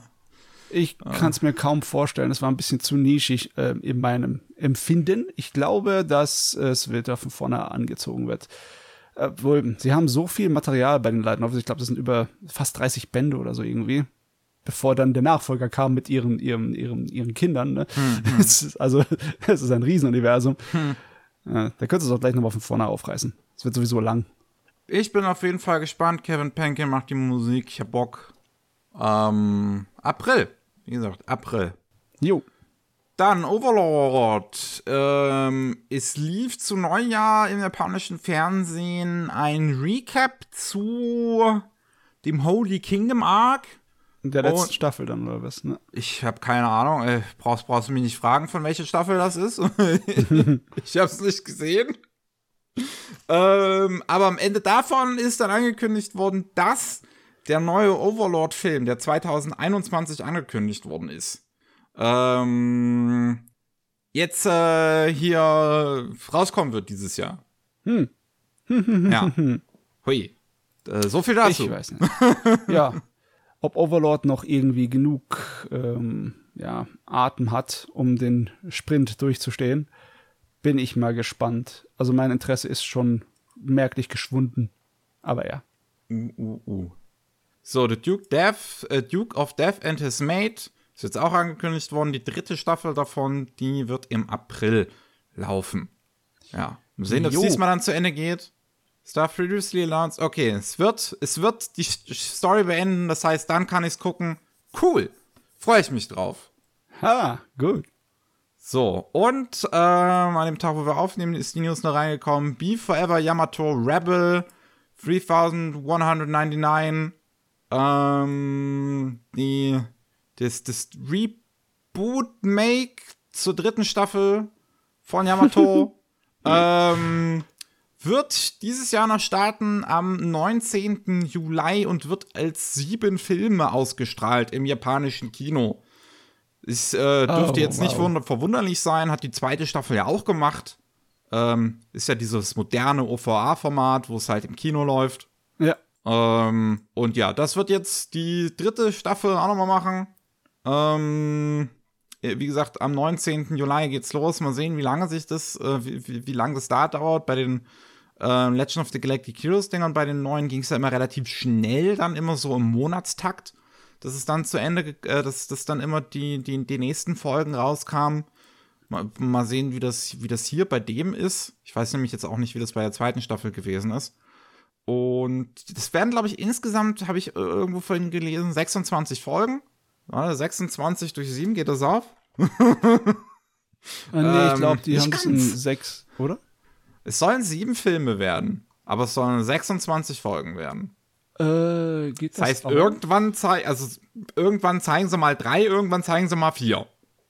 Ich kann es mir kaum vorstellen. Es war ein bisschen zu nischig äh, in meinem Empfinden. Ich glaube, dass es wieder von vorne angezogen wird. Obwohl, sie haben so viel Material bei den Leuten. Ich glaube, das sind über fast 30 Bände oder so irgendwie bevor dann der Nachfolger kam mit ihren, ihren, ihren, ihren Kindern. Ne? Hm, hm. ist, also, es ist ein Riesenuniversum. Hm. Ja, da könntest du es auch gleich nochmal von vorne aufreißen. Es wird sowieso lang. Ich bin auf jeden Fall gespannt. Kevin Penkin macht die Musik. Ich hab Bock. Ähm, April. Wie gesagt, April. Jo. Dann Overlord. Ähm, es lief zu Neujahr im japanischen Fernsehen ein Recap zu dem Holy Kingdom Arc. In der letzten und Staffel dann, oder was? Ne? Ich habe keine Ahnung. Ey, brauchst, brauchst du mich nicht fragen, von welcher Staffel das ist. ich habe es nicht gesehen. Ähm, aber am Ende davon ist dann angekündigt worden, dass der neue Overlord-Film, der 2021 angekündigt worden ist, ähm, jetzt äh, hier rauskommen wird dieses Jahr. Hm. ja. Hui. Äh, so viel dazu. Ich weiß nicht. ja ob Overlord noch irgendwie genug ähm, ja, Atem hat, um den Sprint durchzustehen, bin ich mal gespannt. Also mein Interesse ist schon merklich geschwunden. Aber ja. Uh, uh, uh. So, The Duke, Death, uh, Duke of Death and His Mate ist jetzt auch angekündigt worden. Die dritte Staffel davon, die wird im April laufen. Ja. Mal sehen, ob es diesmal dann zu Ende geht. Stuff previously announced. Okay, es wird, es wird die Story beenden. Das heißt, dann kann ich es gucken. Cool. Freue ich mich drauf. Ha, gut. So, und ähm, an dem Tag, wo wir aufnehmen, ist die News noch reingekommen. Be Forever Yamato Rebel 3199. Ähm, die, das, das Reboot-Make zur dritten Staffel von Yamato. ähm, wird dieses Jahr noch starten am 19. Juli und wird als sieben Filme ausgestrahlt im japanischen Kino. Es äh, dürfte oh, jetzt wow. nicht verwunderlich sein, hat die zweite Staffel ja auch gemacht. Ähm, ist ja dieses moderne OVA-Format, wo es halt im Kino läuft. Ja. Ähm, und ja, das wird jetzt die dritte Staffel auch nochmal machen. Ähm, wie gesagt, am 19. Juli geht's los. Mal sehen, wie lange sich das, äh, wie, wie, wie lange das da dauert. Bei den äh, Legend of the Galactic Heroes Dingern bei den neuen ging es ja immer relativ schnell, dann immer so im Monatstakt, dass es dann zu Ende, äh, dass, dass dann immer die, die, die nächsten Folgen rauskamen. Mal, mal sehen, wie das, wie das hier bei dem ist. Ich weiß nämlich jetzt auch nicht, wie das bei der zweiten Staffel gewesen ist. Und das werden, glaube ich, insgesamt, habe ich irgendwo vorhin gelesen, 26 Folgen. Ja, 26 durch 7 geht das auf. Ah, nee, ich glaube, die Ähm, haben es in ganz. sechs, oder? Es sollen sieben Filme werden, aber es sollen 26 Folgen werden. Äh, geht das, Das heißt, auch? irgendwann, zei also, irgendwann zeigen sie mal drei, irgendwann zeigen sie mal vier.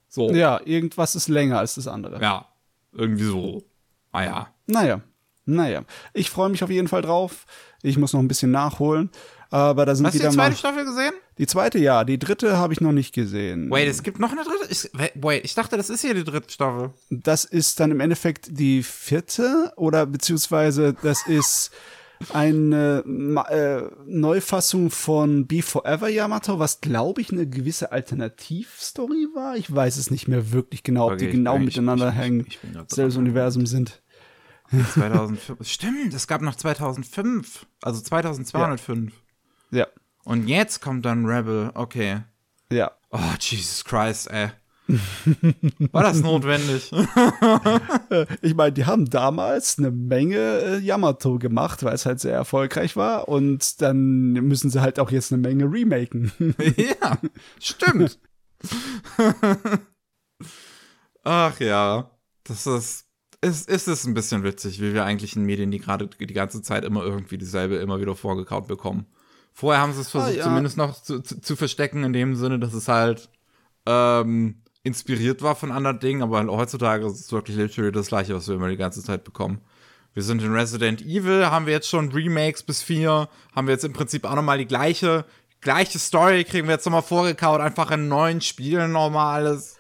So. Ja, irgendwas ist länger als das andere. Ja, irgendwie so. Ah ja. Naja, naja. Ich freue mich auf jeden Fall drauf. Ich muss noch ein bisschen nachholen. Aber da sind Hast du die mal. zweite Staffel gesehen? Die zweite, ja. Die dritte habe ich noch nicht gesehen. Wait, es gibt noch eine dritte? Ich, wait, ich dachte, das ist hier die dritte Staffel. Das ist dann im Endeffekt die vierte oder beziehungsweise das ist eine äh, Neufassung von Be Forever Yamato, was glaube ich eine gewisse Alternativstory war. Ich weiß es nicht mehr wirklich genau, ob Okay, die genau ich- miteinander ich- hängen, selbes. Universum sind. 2005. Stimmt, es gab noch 2005. Also 2205. Ja, Und jetzt kommt dann Rebel. Okay. ja. Oh, Jesus Christ, ey. War das notwendig? Ich meine, die haben damals eine Menge äh, Yamato gemacht, weil es halt sehr erfolgreich war. Und dann müssen sie halt auch jetzt eine Menge remaken. ja, stimmt. Ach ja, das ist, ist, ist es ein bisschen witzig, wie wir eigentlich in Medien, die gerade die ganze Zeit immer irgendwie dieselbe immer wieder vorgekaut bekommen. Vorher haben sie es versucht, Ah, ja. zumindest noch zu, zu, zu verstecken, in dem Sinne, dass es halt ähm, inspiriert war von anderen Dingen, aber heutzutage ist es wirklich literally das gleiche, was wir immer die ganze Zeit bekommen. Wir sind in Resident Evil, haben wir jetzt schon Remakes bis vier, haben wir jetzt im Prinzip auch nochmal die gleiche, gleiche Story, kriegen wir jetzt nochmal vorgekaut, einfach in neuen Spielen normales.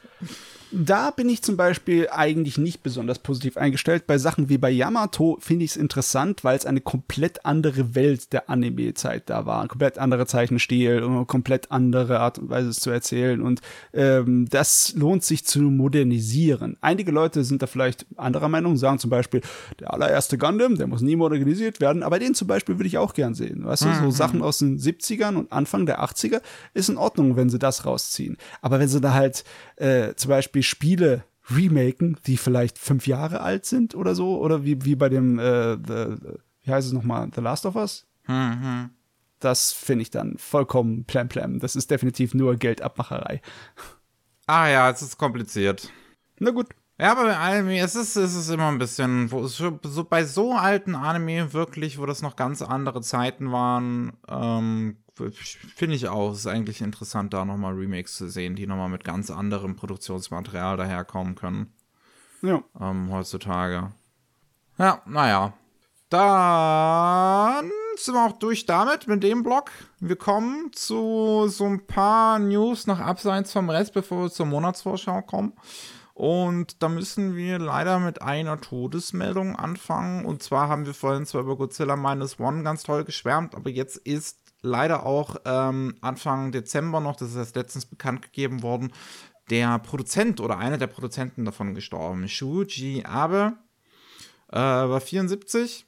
Da bin ich zum Beispiel eigentlich nicht besonders positiv eingestellt. Bei Sachen wie bei Yamato finde ich es interessant, weil es eine komplett andere Welt der Anime-Zeit da war. Ein komplett anderer Zeichenstil und eine komplett andere Art und Weise es zu erzählen. Und ähm, das lohnt sich zu modernisieren. Einige Leute sind da vielleicht anderer Meinung, sagen zum Beispiel, der allererste Gundam, der muss nie modernisiert werden. Aber den zum Beispiel würde ich auch gern sehen. Weißt du, so Sachen aus den 70ern und Anfang der 80er ist in Ordnung, wenn sie das rausziehen. Aber wenn sie da halt äh, zum Beispiel Spiele remaken, die vielleicht fünf Jahre alt sind oder so, oder wie, wie bei dem, äh, the, wie heißt es nochmal, The Last of Us? Das finde ich dann vollkommen plam-plam. Das ist definitiv nur Geldabmacherei. Ah ja, es ist kompliziert. Na gut. Ja, aber bei Anime, es ist, es ist immer ein bisschen, wo so, bei so alten Anime wirklich, wo das noch ganz andere Zeiten waren, ähm, finde ich auch, es ist eigentlich interessant, da nochmal Remakes zu sehen, die nochmal mit ganz anderem Produktionsmaterial daherkommen können, Ja. ähm, heutzutage. Ja, naja. Dann sind wir auch durch damit, mit dem Blog. Wir kommen zu so ein paar News noch abseits vom Rest, bevor wir zur Monatsvorschau kommen. Und da müssen wir leider mit einer Todesmeldung anfangen. Und zwar haben wir vorhin zwar über Godzilla Minus One ganz toll geschwärmt, aber jetzt ist leider auch ähm, Anfang Dezember noch, das ist erst letztens bekannt gegeben worden, der Produzent oder einer der Produzenten davon gestorben. Shuji Abe äh, war 74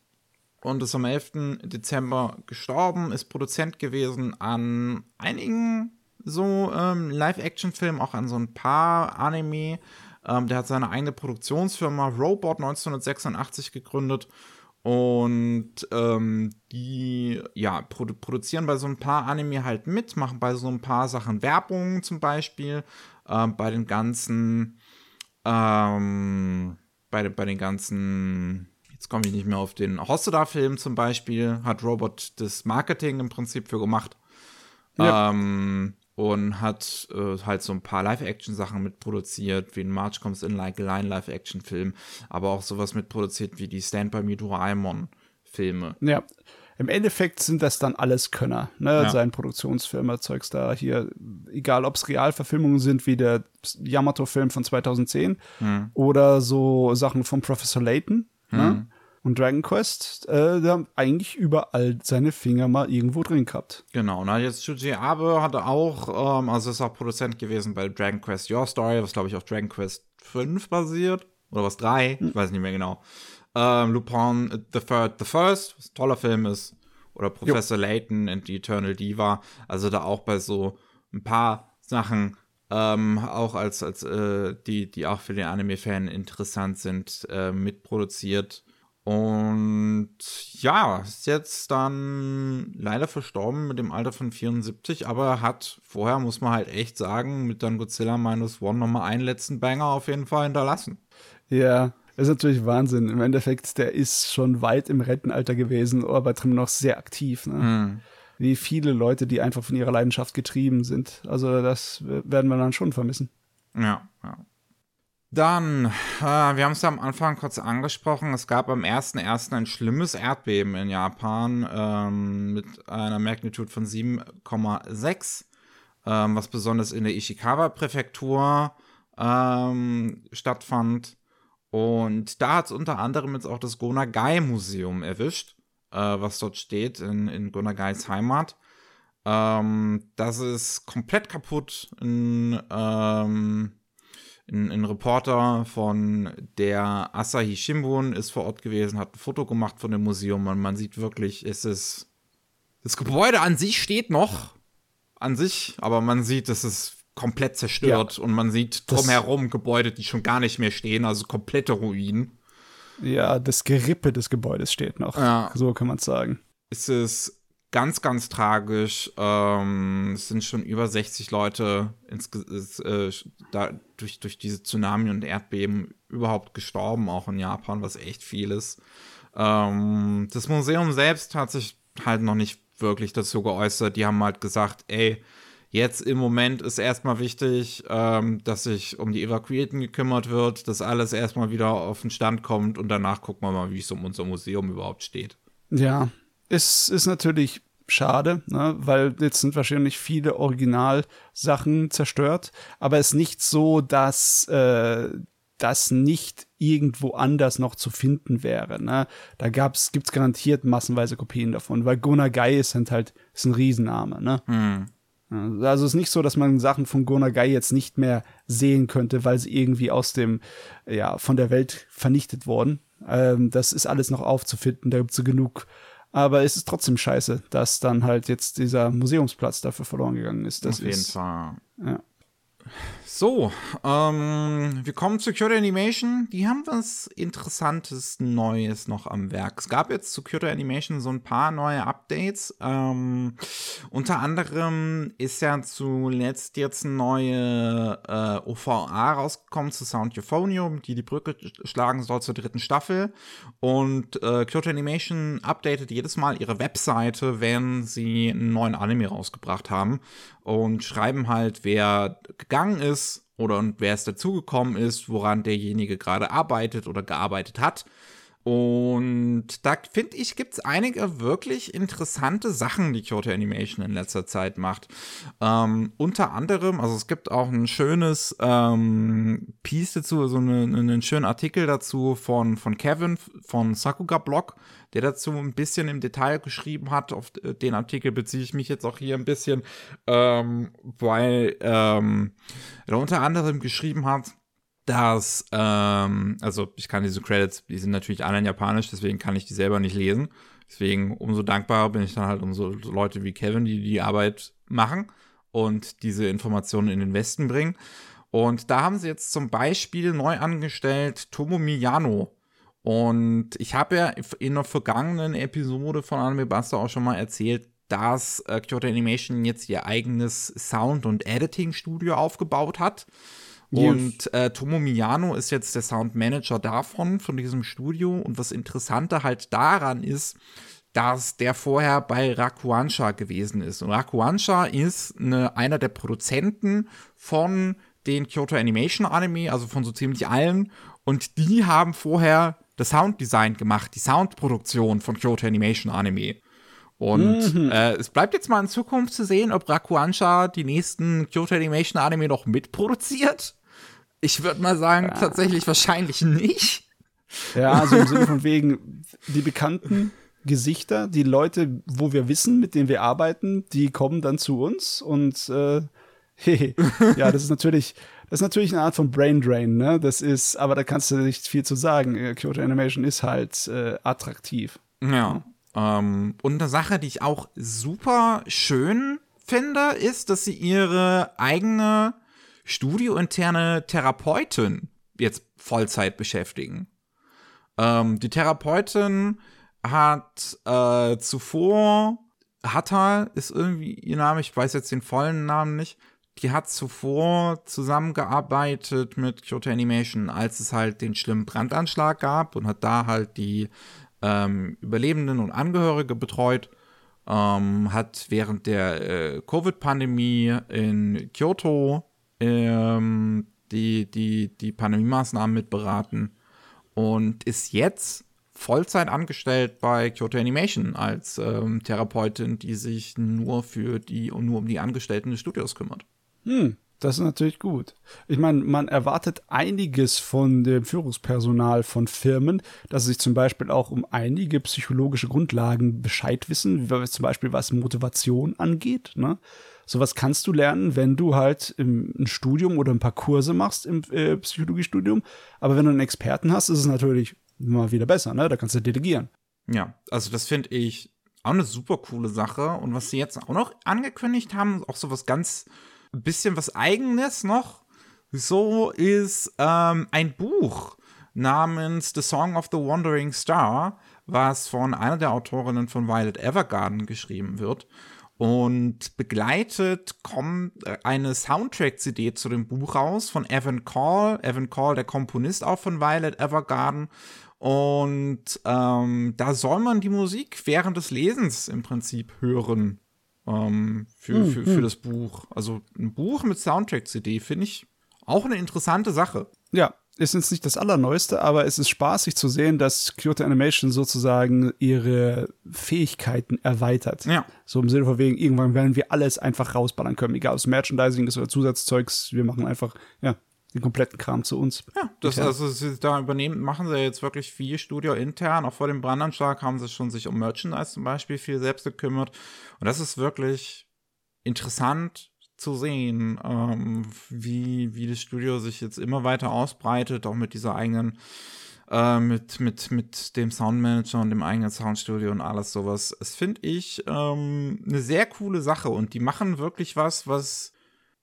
und ist am 11. Dezember gestorben, ist Produzent gewesen an einigen so ähm, Live-Action-Filmen, auch an so ein paar Anime. Ähm, der hat seine eigene Produktionsfirma Robot 1986 gegründet und ähm, die ja produ produzieren bei so ein paar Anime halt mit, machen bei so ein paar Sachen Werbung zum Beispiel, ähm, bei den ganzen ähm, bei, bei den ganzen jetzt komme ich nicht mehr auf den Hosoda-Film zum Beispiel, hat Robot das Marketing im Prinzip für gemacht. Ja. Ähm, und hat äh, halt so ein paar Live-Action-Sachen mitproduziert, wie ein March Comes In Like a Line Live-Action-Film, aber auch sowas mitproduziert wie die Stand By Me Doraemon-Filme. Ja. Im Endeffekt sind das dann alles Könner, ne? Ja. Sein Produktionsfirma Zeugs da hier, egal ob es Realverfilmungen sind, wie der Yamato-Film von 2010 Hm. oder so Sachen von Professor Layton ne? Und Dragon Quest, äh, der haben eigentlich überall seine Finger mal irgendwo drin gehabt. Genau, na jetzt Shuji Abe hatte auch, ähm, also ist auch Produzent gewesen bei Dragon Quest Your Story, was glaube ich auf Dragon Quest 5 basiert. Oder was 3, ich weiß nicht mehr genau. Ähm, Lupin äh, the, Third, the First, was ein toller Film ist. Oder Professor Layton and the Eternal Diva. Also da auch bei so ein paar Sachen, ähm, auch als, als äh, die, die auch für den Anime-Fan interessant sind, äh, mitproduziert. Und ja, ist jetzt dann leider verstorben mit dem Alter von 74, aber hat vorher, muss man halt echt sagen, mit dann Godzilla Minus One nochmal einen letzten Banger auf jeden Fall hinterlassen. Ja, ist natürlich Wahnsinn. Im Endeffekt, der ist schon weit im Rentenalter gewesen, aber drin noch sehr aktiv. Ne? Mhm. Wie viele Leute, die einfach von ihrer Leidenschaft getrieben sind. Also das werden wir dann schon vermissen. Ja, ja. Dann, äh, wir haben es ja am Anfang kurz angesprochen, es gab am 1.1. ein schlimmes Erdbeben in Japan ähm, mit einer Magnitude von 7,6, ähm, was besonders in der Ishikawa-Präfektur ähm, stattfand. Und da hat es unter anderem jetzt auch das Gonagai-Museum erwischt, äh, was dort steht in, in Gonagais Heimat. Ähm, das ist komplett kaputt in ähm, ein, ein, Reporter von der Asahi Shimbun ist vor Ort gewesen, hat ein Foto gemacht von dem Museum und man sieht wirklich, es ist. Das Gebäude an sich steht noch an sich, aber man sieht, es ist komplett zerstört ja, und man sieht drumherum Gebäude, die schon gar nicht mehr stehen, also komplette Ruinen. Ja, das Gerippe des Gebäudes steht noch. Ja. So kann man es sagen. Es ist ganz, ganz tragisch. Ähm, es sind schon über 60 Leute ins, äh, da, durch, durch diese Tsunami und Erdbeben überhaupt gestorben, auch in Japan, was echt viel ist. Ähm, das Museum selbst hat sich halt noch nicht wirklich dazu geäußert. Die haben halt gesagt, ey, jetzt im Moment ist erstmal wichtig, ähm, dass sich um die Evakuierten gekümmert wird, dass alles erstmal wieder auf den Stand kommt und danach gucken wir mal, wie es um unser Museum überhaupt steht. Ja, es ist natürlich schade, ne? weil jetzt sind wahrscheinlich viele Originalsachen zerstört, aber es ist nicht so, dass äh, das nicht irgendwo anders noch zu finden wäre. Ne? Da gab's, gibt's garantiert massenweise Kopien davon, weil Gonagai ist halt ist ein Riesenname. Ne? Hm. Also es ist nicht so, dass man Sachen von Gonagai jetzt nicht mehr sehen könnte, weil sie irgendwie aus dem, ja, von der Welt vernichtet wurden. Ähm, das ist alles noch aufzufinden, da gibt's so genug aber es ist trotzdem scheiße, dass dann halt jetzt dieser Museumsplatz dafür verloren gegangen ist. Das Auf jeden ist, Fall. Ja. So, ähm, wir kommen zu Kyoto Animation. Die haben was Interessantes Neues noch am Werk. Es gab jetzt zu Kyoto Animation so ein paar neue Updates. Ähm, unter anderem ist ja zuletzt jetzt eine neue äh, OVA rausgekommen zu Sound Euphonium, die die Brücke schlagen soll zur dritten Staffel. Und äh, Kyoto Animation updatet jedes Mal ihre Webseite, wenn sie einen neuen Anime rausgebracht haben und schreiben halt, wer gegangen ist oder und wer es dazugekommen ist, woran derjenige gerade arbeitet oder gearbeitet hat. Und da finde ich, gibt es einige wirklich interessante Sachen, die Kyoto Animation in letzter Zeit macht. Ähm, unter anderem, also es gibt auch ein schönes ähm, Piece dazu, also eine, einen schönen Artikel dazu von, von Kevin von Sakuga Blog, der dazu ein bisschen im Detail geschrieben hat. Auf den Artikel beziehe ich mich jetzt auch hier ein bisschen, ähm, weil ähm, er unter anderem geschrieben hat, dass, ähm, also ich kann diese Credits, die sind natürlich alle in Japanisch, deswegen kann ich die selber nicht lesen. Deswegen umso dankbarer bin ich dann halt um so Leute wie Kevin, die die Arbeit machen und diese Informationen in den Westen bringen. Und da haben sie jetzt zum Beispiel neu angestellt Tomo Miyano. Und ich habe ja in einer vergangenen Episode von Anime Buster auch schon mal erzählt, dass äh, Kyoto Animation jetzt ihr eigenes Sound- und Editing-Studio aufgebaut hat. Und äh, Tomo Miyano ist jetzt der Soundmanager davon, von diesem Studio. Und was interessanter halt daran ist, dass der vorher bei Rakuansha gewesen ist. Und Rakuansha ist eine, einer der Produzenten von den Kyoto Animation Anime, also von so ziemlich allen. Und die haben vorher das Sounddesign gemacht, die Soundproduktion von Kyoto Animation Anime. Und mhm. äh, es bleibt jetzt mal in Zukunft zu sehen, ob Rakuansha die nächsten Kyoto Animation Anime noch mitproduziert. Ich würde mal sagen, ja. tatsächlich wahrscheinlich nicht. Ja, also im Sinne von wegen, die bekannten Gesichter, die Leute, wo wir wissen, mit denen wir arbeiten, die kommen dann zu uns und äh, hey, ja, das ist natürlich, das ist natürlich eine Art von Brain Drain, ne? Das ist, aber da kannst du nicht viel zu sagen. Äh, Kyoto Animation ist halt äh, attraktiv. Ja. Ähm, und eine Sache, die ich auch super schön finde, ist, dass sie ihre eigene studiointerne Therapeutin jetzt Vollzeit beschäftigen. Ähm, die Therapeutin hat äh, zuvor, Hatta ist irgendwie ihr Name, ich weiß jetzt den vollen Namen nicht, die hat zuvor zusammengearbeitet mit Kyoto Animation, als es halt den schlimmen Brandanschlag gab und hat da halt die ähm, Überlebenden und Angehörige betreut. Ähm, hat während der äh, Covid-Pandemie in Kyoto ähm, die, die, die Pandemie-Maßnahmen mitberaten und ist jetzt Vollzeit angestellt bei Kyoto Animation als ähm, Therapeutin, die sich nur für die und nur um die Angestellten des Studios kümmert. Hm, das ist natürlich gut. Ich meine, man erwartet einiges von dem Führungspersonal von Firmen, dass sie sich zum Beispiel auch um einige psychologische Grundlagen Bescheid wissen, wie zum Beispiel was Motivation angeht. Ne? Sowas kannst du lernen, wenn du halt im, ein Studium oder ein paar Kurse machst im äh, Psychologiestudium. Aber wenn du einen Experten hast, ist es natürlich immer wieder besser, ne? Da kannst du delegieren. Ja, also das finde ich auch eine super coole Sache. Und was sie jetzt auch noch angekündigt haben, auch so was ganz ein bisschen was Eigenes noch. So ist ähm, ein Buch namens The Song of the Wandering Star, was von einer der Autorinnen von Violet Evergarden geschrieben wird. Und begleitet kommt eine Soundtrack-CD zu dem Buch raus von Evan Call. Evan Call, der Komponist auch von Violet Evergarden. Und ähm, da soll man die Musik während des Lesens im Prinzip hören ähm, für, mm, für, für mm. das Buch. Also ein Buch mit Soundtrack-CD finde ich auch eine interessante Sache. Ja, ist jetzt nicht das Allerneueste, aber es ist spaßig zu sehen, dass Kyoto Animation sozusagen ihre Fähigkeiten erweitert. Ja. So im Sinne von wegen, irgendwann werden wir alles einfach rausballern können, egal ob es Merchandising ist oder Zusatzzeugs. Wir machen einfach, ja, den kompletten Kram zu uns. Ja, das, also sie da übernehmen, machen sie jetzt wirklich viel Studio intern. Auch vor dem Brandanschlag haben sie schon sich um Merchandise zum Beispiel viel selbst gekümmert. Und das ist wirklich interessant zu sehen, ähm, wie, wie das Studio sich jetzt immer weiter ausbreitet, auch mit dieser eigenen, äh, mit, mit, mit dem Soundmanager und dem eigenen Soundstudio und alles sowas. Es finde ich ähm, eine sehr coole Sache und die machen wirklich was, was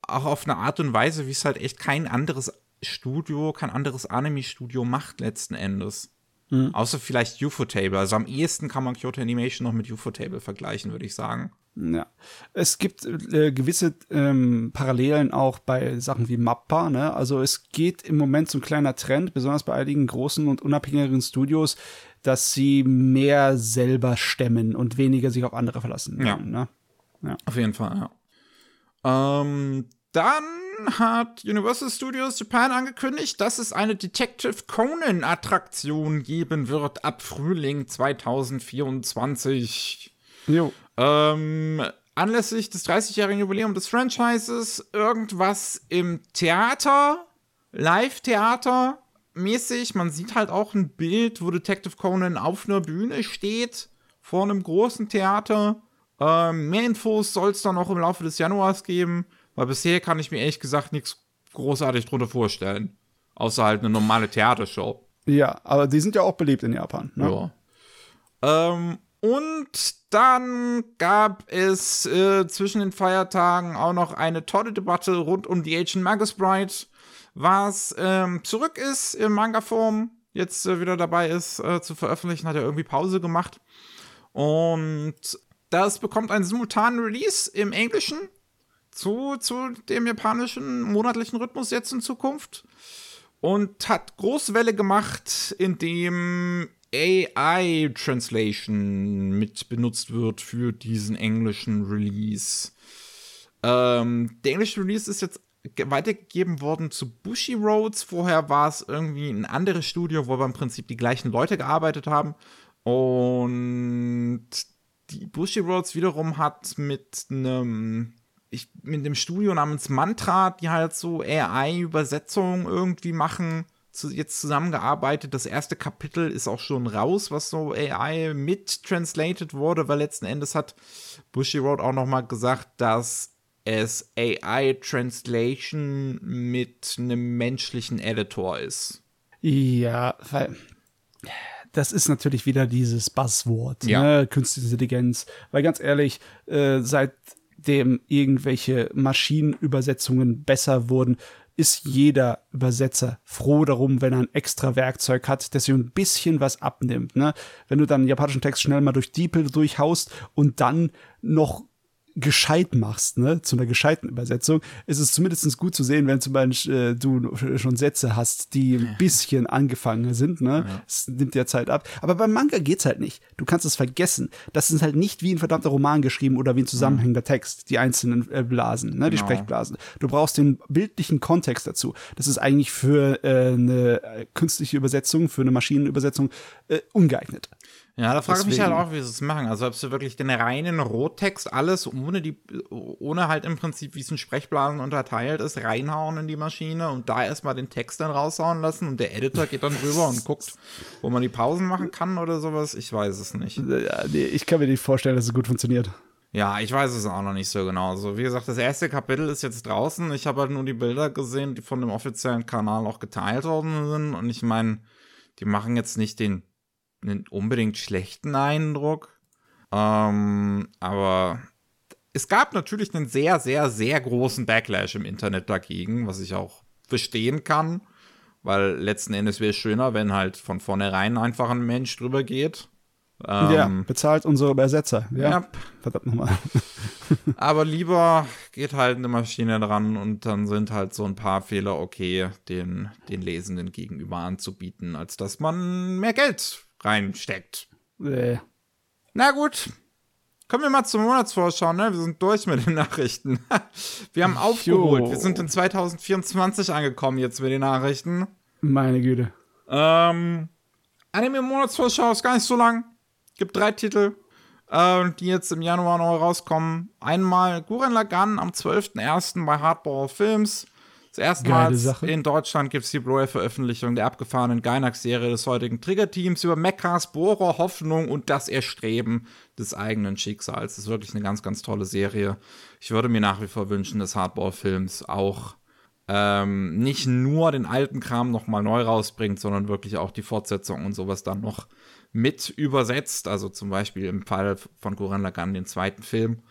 auch auf eine Art und Weise, wie es halt echt kein anderes Studio, kein anderes Anime-Studio macht letzten Endes. Mhm. Außer vielleicht UFO-Table. Also am ehesten kann man Kyoto Animation noch mit UFO-Table vergleichen, würde ich sagen. Ja. Es gibt äh, gewisse ähm, Parallelen auch bei Sachen wie Mappa. Ne? Also es geht im Moment so ein kleiner Trend, besonders bei einigen großen und unabhängigen Studios, dass sie mehr selber stemmen und weniger sich auf andere verlassen. Ja. Ne? ja. Auf jeden Fall, ja. Ähm, dann hat Universal Studios Japan angekündigt, dass es eine Detective Conan Attraktion geben wird ab Frühling 2024. Jo. Ähm, anlässlich des 30-jährigen Jubiläums des Franchises irgendwas im Theater, Live-Theater mäßig. Man sieht halt auch ein Bild, wo Detective Conan auf einer Bühne steht, vor einem großen Theater. Ähm, mehr Infos soll es dann auch im Laufe des Januars geben, weil bisher kann ich mir ehrlich gesagt nichts großartig drunter vorstellen. Außer halt eine normale Theatershow. Ja, aber die sind ja auch beliebt in Japan. Ne? Ja. Ähm, und dann gab es äh, zwischen den Feiertagen auch noch eine tolle Debatte rund um die Agent Magus Bride, was ähm, zurück ist in Manga-Form, jetzt äh, wieder dabei ist äh, zu veröffentlichen, hat er irgendwie Pause gemacht. Und das bekommt einen simultanen Release im Englischen zu, zu dem japanischen monatlichen Rhythmus jetzt in Zukunft. Und hat Großwelle gemacht, indem AI Translation mit benutzt wird für diesen englischen Release. Ähm, der englische Release ist jetzt weitergegeben worden zu Bushi Roads. Vorher war es irgendwie ein anderes Studio, wo aber im Prinzip die gleichen Leute gearbeitet haben. Und die Bushi Roads wiederum hat mit einem ich, mit dem Studio namens Mantra, die halt so AI-Übersetzungen irgendwie machen, zu, jetzt zusammengearbeitet. Das erste Kapitel ist auch schon raus, was so AI mit translated wurde, weil letzten Endes hat Bushiroad auch noch mal gesagt, dass es AI Translation mit einem menschlichen Editor ist. Ja, weil das ist natürlich wieder dieses Buzzword, ja. ne? Künstliche Intelligenz. Weil ganz ehrlich, äh, seitdem irgendwelche Maschinenübersetzungen besser wurden, ist jeder Übersetzer froh darum, wenn er ein extra Werkzeug hat, das ihm ein bisschen was abnimmt. Ne? Wenn du dann japanischen Text schnell mal durch DeepL durchhaust und dann noch gescheit machst, ne, zu einer gescheiten Übersetzung, ist es zumindest gut zu sehen, wenn zum Beispiel äh, du schon Sätze hast, die ein bisschen angefangen sind, ne. Es nimmt ja Zeit ab. Aber beim Manga geht's halt nicht. Du kannst es vergessen. Das ist halt nicht wie ein verdammter Roman geschrieben oder wie ein zusammenhängender Text, die einzelnen äh, Blasen, ne, die Genau. Sprechblasen. Du brauchst den bildlichen Kontext dazu. Das ist eigentlich für äh, eine äh, künstliche Übersetzung, für eine Maschinenübersetzung äh, ungeeignet. Ja, da frage ich mich halt auch, wie sie es machen. Also, ob sie wirklich den reinen Rohtext alles ohne die, ohne halt im Prinzip, wie es in Sprechblasen unterteilt ist, reinhauen in die Maschine und da erstmal den Text dann raushauen lassen und der Editor geht dann drüber und guckt, wo man die Pausen machen kann oder sowas. Ich weiß es nicht. Ja, nee, ich kann mir nicht vorstellen, dass es gut funktioniert. Ja, ich weiß es auch noch nicht so genau. Also, wie gesagt, das erste Kapitel ist jetzt draußen. Ich habe halt nur die Bilder gesehen, die von dem offiziellen Kanal auch geteilt worden sind. Und ich meine, die machen jetzt nicht den, den unbedingt schlechten Eindruck. Ähm, aber es gab natürlich einen sehr, sehr, sehr großen Backlash im Internet dagegen, was ich auch verstehen kann. Weil letzten Endes wäre es schöner, wenn halt von vornherein einfach ein Mensch drüber geht. ja, Ähm, bezahlt unsere Übersetzer. Ja, ja. verdammt nochmal. Aber lieber geht halt eine Maschine dran und dann sind halt so ein paar Fehler okay, den, den Lesenden gegenüber anzubieten, als dass man mehr Geld reinsteckt. Äh, Na gut. Kommen wir mal zur Monatsvorschau, ne? Wir sind durch mit den Nachrichten. Wir haben aufgeholt. Wir sind in 2024 angekommen jetzt mit den Nachrichten. meine Güte. Ähm, Anime-Monatsvorschau ist gar nicht so lang. Gibt drei Titel, äh, die jetzt im Januar neu rauskommen. Einmal Gurren Lagann am 12.01. bei Hardball Films. Sache. in Deutschland gibt es die Blu-ray-Veröffentlichung der abgefahrenen Gainax-Serie des heutigen Trigger-Teams über Mechas, Bohrer, Hoffnung und das Erstreben des eigenen Schicksals. Das ist wirklich eine ganz, ganz tolle Serie. Ich würde mir nach wie vor wünschen, dass Hardball-Films auch ähm, nicht nur den alten Kram nochmal neu rausbringt, sondern wirklich auch die Fortsetzung und sowas dann noch mit übersetzt. Also zum Beispiel im Fall von Gurren Lagann den zweiten Film.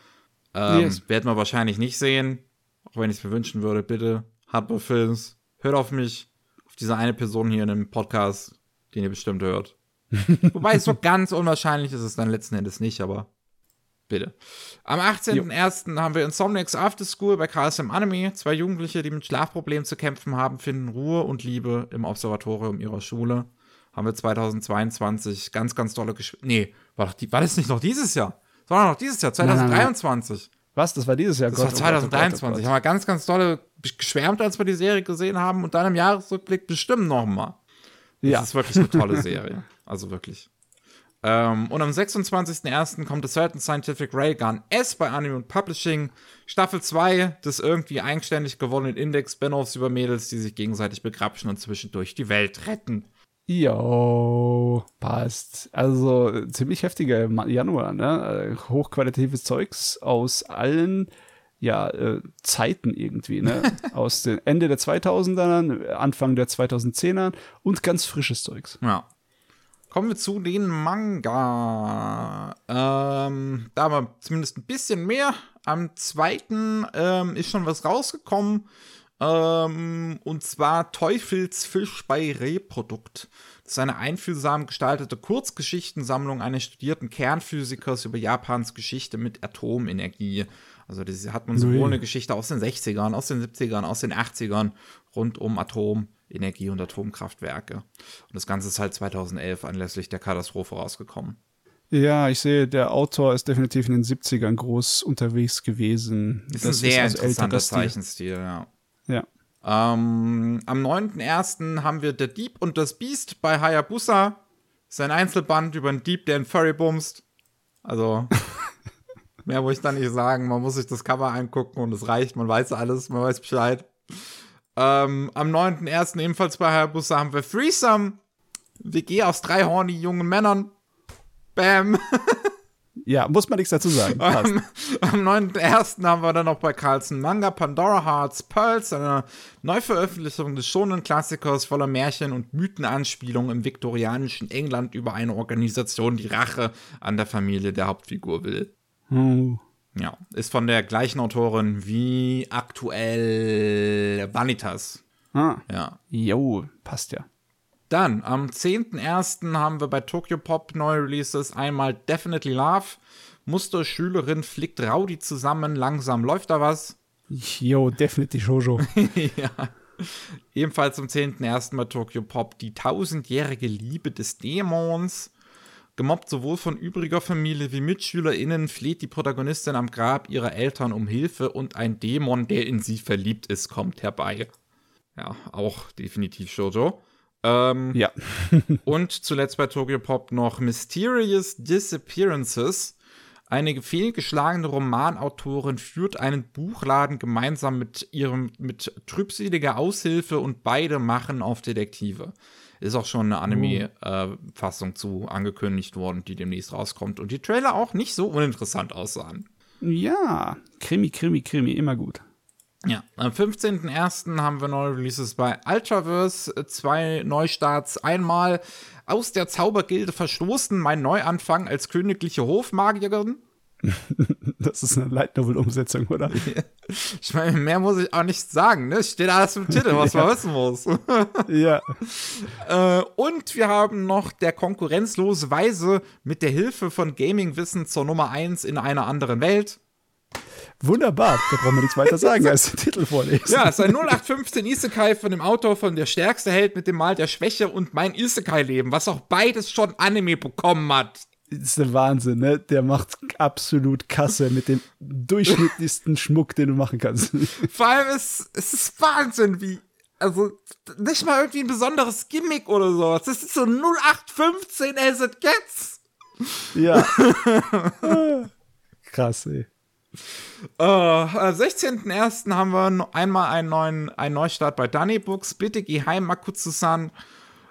Ähm, Yes. Werden wir wahrscheinlich nicht sehen, auch wenn ich es mir wünschen würde. Bitte, Hardball Films, hört auf mich, auf diese eine Person hier in dem Podcast, den ihr bestimmt hört. Wobei so ganz unwahrscheinlich ist es dann letzten Endes nicht, aber bitte. Am 18.01. haben wir Insomniacs After School bei KSM Anime. Zwei Jugendliche, die mit Schlafproblemen zu kämpfen haben, finden Ruhe und Liebe im Observatorium ihrer Schule. Haben wir 2022 ganz, ganz tolle Gesch Nee, war, doch die, war das nicht noch dieses Jahr? Das war noch dieses Jahr, nein, nein. 2023. Was? Das war dieses Jahr? Das war 2023. Haben wir ganz, ganz tolle geschwärmt, als wir die Serie gesehen haben und dann im Jahresrückblick bestimmt nochmal. Ja. Das ist wirklich eine tolle Serie. Also wirklich. Ähm, und am 26.01. kommt The Certain Scientific Railgun S bei Anime und Publishing. Staffel 2 des irgendwie eigenständig gewonnenen Index-Spin-Offs über Mädels, die sich gegenseitig begrapschen und zwischendurch die Welt retten. Jo, passt. Also ziemlich heftiger Januar, ne? Äh, Hochqualitatives Zeugs aus allen ja, äh, Zeiten irgendwie, ne? aus den Ende der 2000er, Anfang der 2010er und ganz frisches Zeugs. Ja. Kommen wir zu den Manga. Ähm, da haben wir zumindest ein bisschen mehr. Am zweiten ähm, ist schon was rausgekommen. Ähm, und zwar Teufelsfisch bei Reprodukt. Das ist eine einfühlsam gestaltete Kurzgeschichtensammlung eines studierten Kernphysikers über Japans Geschichte mit Atomenergie. Also das hat man sowohl eine Geschichte aus den 60ern, aus den 70ern, aus den 80ern rund um Atomenergie und Atomkraftwerke. Und das Ganze ist halt 2011 anlässlich der Katastrophe rausgekommen. Ja, ich sehe, der Autor ist definitiv in den 70ern groß unterwegs gewesen. Das ist ein sehr also interessanter. Zeichenstil, ja. Ja. Ähm, am 9.1. haben wir Der Dieb und das Biest bei Hayabusa. Das ist ein Einzelband über einen Dieb, der einen Furry bumst. Also, mehr muss ich da nicht sagen. Man muss sich das Cover angucken und es reicht. Man weiß alles, man weiß Bescheid. Ähm, am 9.1. ebenfalls bei Hayabusa haben wir Threesome. WG aus drei horny jungen Männern. Bam. ja, muss man nichts dazu sagen. Passt. Am 9.1. haben wir dann noch bei Carlson Manga Pandora Hearts Pearls, eine Neuveröffentlichung des Shonen-Klassikers voller Märchen und Mythenanspielungen im viktorianischen England über eine Organisation, die Rache an der Familie der Hauptfigur will. Oh. Ja, ist von der gleichen Autorin wie aktuell Vanitas. Ah. Ja. Jo, passt ja. Dann, am 10.01. haben wir bei Tokyo Pop neue Releases. Einmal Definitely Love. Musterschülerin flickt Rowdy zusammen. Langsam läuft da was. Jo, definitiv Shoujo. ja. Ebenfalls am 10.01. bei Tokyo Pop die tausendjährige Liebe des Dämons. Gemobbt sowohl von übriger Familie wie MitschülerInnen fleht die Protagonistin am Grab ihrer Eltern um Hilfe und ein Dämon, der in sie verliebt ist, kommt herbei. Ja, auch definitiv Shoujo. Ähm, ja. und zuletzt bei Tokyo Pop noch Mysterious Disappearances. Eine fehlgeschlagene Romanautorin führt einen Buchladen gemeinsam mit ihrem mit trübseliger Aushilfe und beide machen auf Detektive. Ist auch schon eine Anime-Fassung zu angekündigt worden, die demnächst rauskommt. Und die Trailer auch nicht so uninteressant aussahen. Ja, Krimi, Krimi, Krimi, immer gut. Ja, am 15.01. haben wir neue Releases bei Ultraverse, zwei Neustarts. Einmal aus der Zaubergilde verstoßen, mein Neuanfang als königliche Hofmagierin. Das ist eine Light Novel Umsetzung, oder? Ich meine, mehr muss ich auch nicht sagen, ne? Steht alles im Titel, was man wissen muss. ja. Äh, und wir haben noch der konkurrenzlose Weise mit der Hilfe von Gaming-Wissen zur Nummer 1 in einer anderen Welt. Wunderbar, da brauchen wir nichts weiter sagen, als den Titel vorlesen. Ja, es ist ein 0815 Isekai von dem Autor von Der stärkste Held mit dem Mal der Schwäche und mein Isekai-Leben, was auch beides schon Anime bekommen hat. Das ist der Wahnsinn, ne? Der macht absolut Kasse mit dem durchschnittlichsten Schmuck, den du machen kannst. Vor allem ist es ist Wahnsinn, wie. Also, nicht mal irgendwie ein besonderes Gimmick oder sowas. Das ist so 0815 as it gets. Ja. Krass, ey. Uh, am 16.01. haben wir einmal einen neuen einen Neustart bei Dunny Books. Bitte geh heim, Makutsu-san.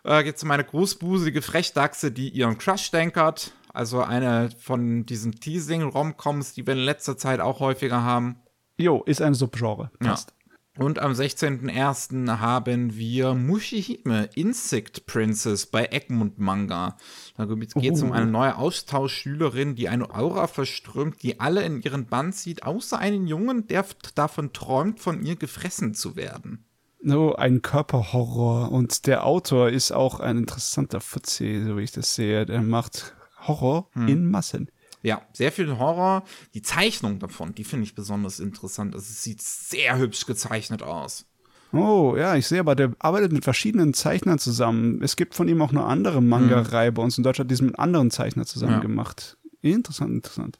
Äh, geht um eine großbusige Frechdachse, die ihren Crush denkert. Also eine von diesen Teasing-Romcoms, die wir in letzter Zeit auch häufiger haben. Jo, ist ein Subgenre. Passt. Ja. Und am 16.01. haben wir Mushihime Insect Princess bei Egmont Manga. Da geht es um eine neue Austauschschülerin, die eine Aura verströmt, die alle in ihren Band zieht, außer einen Jungen, der davon träumt, von ihr gefressen zu werden. Oh, ein Körperhorror. Und der Autor ist auch ein interessanter Fuzzi, so wie ich das sehe. Der macht Horror hm. in Massen. Ja, sehr viel Horror. Die Zeichnung davon, die finde ich besonders interessant. Also es sieht sehr hübsch gezeichnet aus. Oh, ja, ich sehe aber, der arbeitet mit verschiedenen Zeichnern zusammen. Es gibt von ihm auch eine andere Manga-Reihe bei uns in Deutschland, die sind mit anderen Zeichnern zusammen ja. gemacht. Interessant, interessant.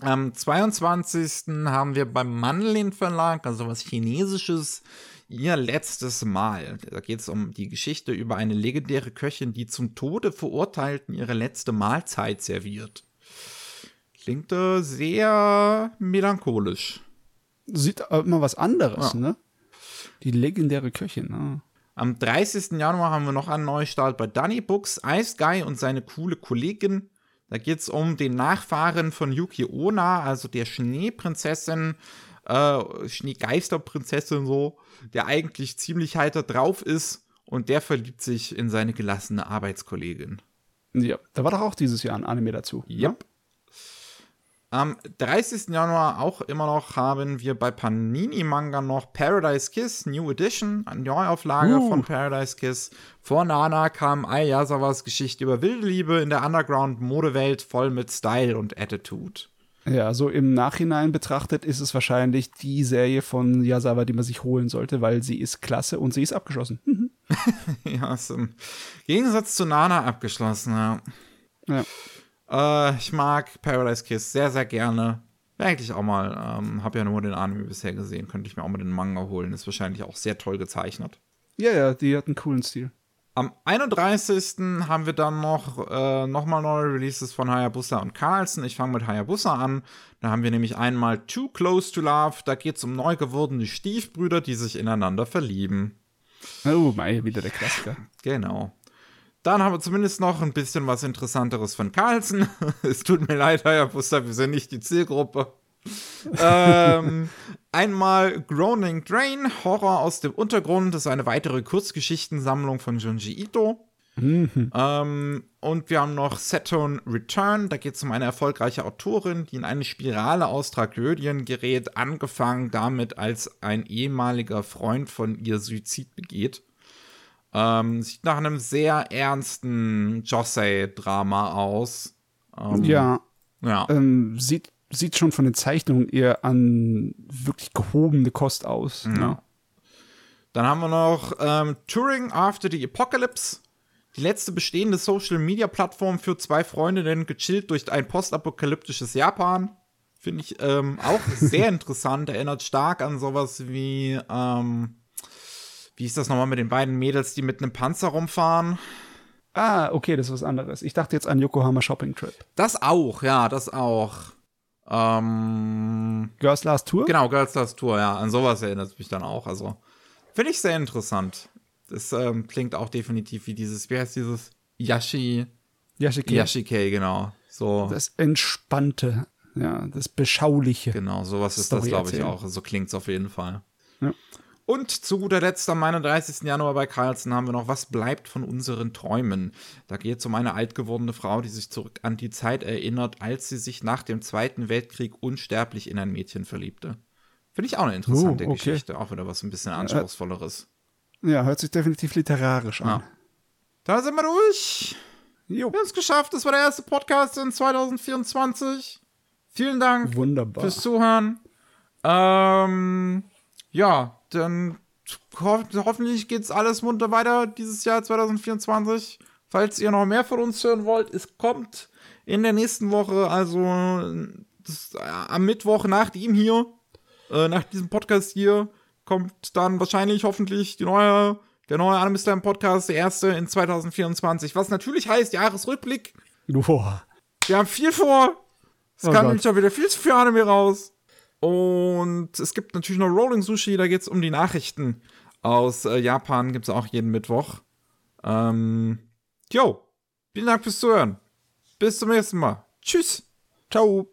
Am 22. haben wir beim Mandelin Verlag, also was Chinesisches, ihr letztes Mal. Da geht es um die Geschichte über eine legendäre Köchin, die zum Tode Verurteilten ihre letzte Mahlzeit serviert. Klingt äh, sehr melancholisch. Sieht immer was anderes, ja. ne? Die legendäre Köchin, ne? Am 30. Januar haben wir noch einen Neustart bei Dunny Books, Ice Guy und seine coole Kollegin. Da geht es um den Nachfahren von Yuki Onna, also der Schneeprinzessin, äh, Schneegeisterprinzessin so, der eigentlich ziemlich heiter drauf ist und der verliebt sich in seine gelassene Arbeitskollegin. Ja, da war doch auch dieses Jahr ein Anime dazu. Yep. Am 30. Januar auch immer noch haben wir bei Panini Manga noch Paradise Kiss New Edition, eine Neuauflage uh. von Paradise Kiss. Vor Nana kam Ayasawas Geschichte über wilde Liebe in der Underground-Modewelt voll mit Style und Attitude. Ja, so im Nachhinein betrachtet ist es wahrscheinlich die Serie von Yasawa, die man sich holen sollte, weil sie ist klasse und sie ist abgeschlossen. Mhm. ja, ist im Gegensatz zu Nana abgeschlossen, ja. Ja. Äh, ich mag Paradise Kiss sehr, sehr gerne. Eigentlich auch mal. Ähm, hab ja nur den Anime bisher gesehen. Könnte ich mir auch mal den Manga holen. Ist wahrscheinlich auch sehr toll gezeichnet. Ja, ja, die hat einen coolen Stil. Am 31. haben wir dann noch äh, nochmal neue Releases von Hayabusa und Carlson. Ich fange mit Hayabusa an. Da haben wir nämlich einmal Too Close to Love. Da geht es um neu gewordene Stiefbrüder, die sich ineinander verlieben. Oh, mei, wieder der Klassiker. Genau. Dann haben wir zumindest noch ein bisschen was Interessanteres von Carlsen. es tut mir leid, Herr Buster, wir sind nicht die Zielgruppe. ähm, einmal Groaning Drain, Horror aus dem Untergrund, das ist eine weitere Kurzgeschichtensammlung von Junji Ito. Ähm, und wir haben noch Saturn Return. Da geht es um eine erfolgreiche Autorin, die in eine Spirale aus Tragödien gerät, angefangen damit, als ein ehemaliger Freund von ihr Suizid begeht. Ähm, sieht nach einem sehr ernsten Josei-Drama aus. Ähm, Ja, ja. ähm, sieht, sieht schon von den Zeichnungen eher an wirklich gehobene Kost aus. Ja. Dann haben wir noch ähm, Touring After the Apocalypse. Die letzte bestehende Social-Media-Plattform für zwei Freundinnen gechillt durch ein postapokalyptisches Japan. Finde ich ähm, auch sehr interessant. Erinnert stark an sowas wie, ähm, wie ist das nochmal mit den beiden Mädels, die mit einem Panzer rumfahren? Ah, okay, das ist was anderes. Ich dachte jetzt an Yokohama Shopping Trip. Das auch, ja, das auch. Ähm, Girls Last Tour? Genau, Girls Last Tour, ja. An sowas erinnert es mich dann auch. Also, finde ich sehr interessant. Das ähm, klingt auch definitiv wie dieses, wie heißt dieses? Yashi, Yashike. Yashike, genau. So, Das Entspannte, ja, das Beschauliche. genau, sowas ist das, Story glaube ich, erzählen. auch. So klingt es auf jeden Fall. Ja. Und zu guter Letzt am 31. Januar bei Carlsen haben wir noch Was bleibt von unseren Träumen? Da geht es um eine alt gewordene Frau, die sich zurück an die Zeit erinnert, als sie sich nach dem Zweiten Weltkrieg unsterblich in ein Mädchen verliebte. Finde ich auch eine interessante Oh, okay. Geschichte. Auch wieder was ein bisschen anspruchsvolleres. Ja, hört sich definitiv literarisch an. Ja. Da sind wir durch. Jo. Wir haben es geschafft. Das war der erste Podcast in 2024. Vielen Dank Wunderbar. fürs Zuhören. Ähm, ja, dann ho hoffentlich geht's alles munter weiter dieses Jahr 2024. Falls ihr noch mehr von uns hören wollt, es kommt in der nächsten Woche, also das, äh, am Mittwoch nach dem hier, äh, nach diesem Podcast hier, kommt dann wahrscheinlich hoffentlich die neue, der neue Anime Slam Podcast, der erste in 2024. Was natürlich heißt, Jahresrückblick. Boah. Wir haben viel vor. Es Oh kam nämlich auch wieder viel zu viel Anime raus. Und es gibt natürlich noch Rolling Sushi, da geht es um die Nachrichten aus äh, Japan, gibt es auch jeden Mittwoch. Ähm, jo, vielen Dank fürs Zuhören. Bis zum nächsten Mal. Tschüss. Ciao.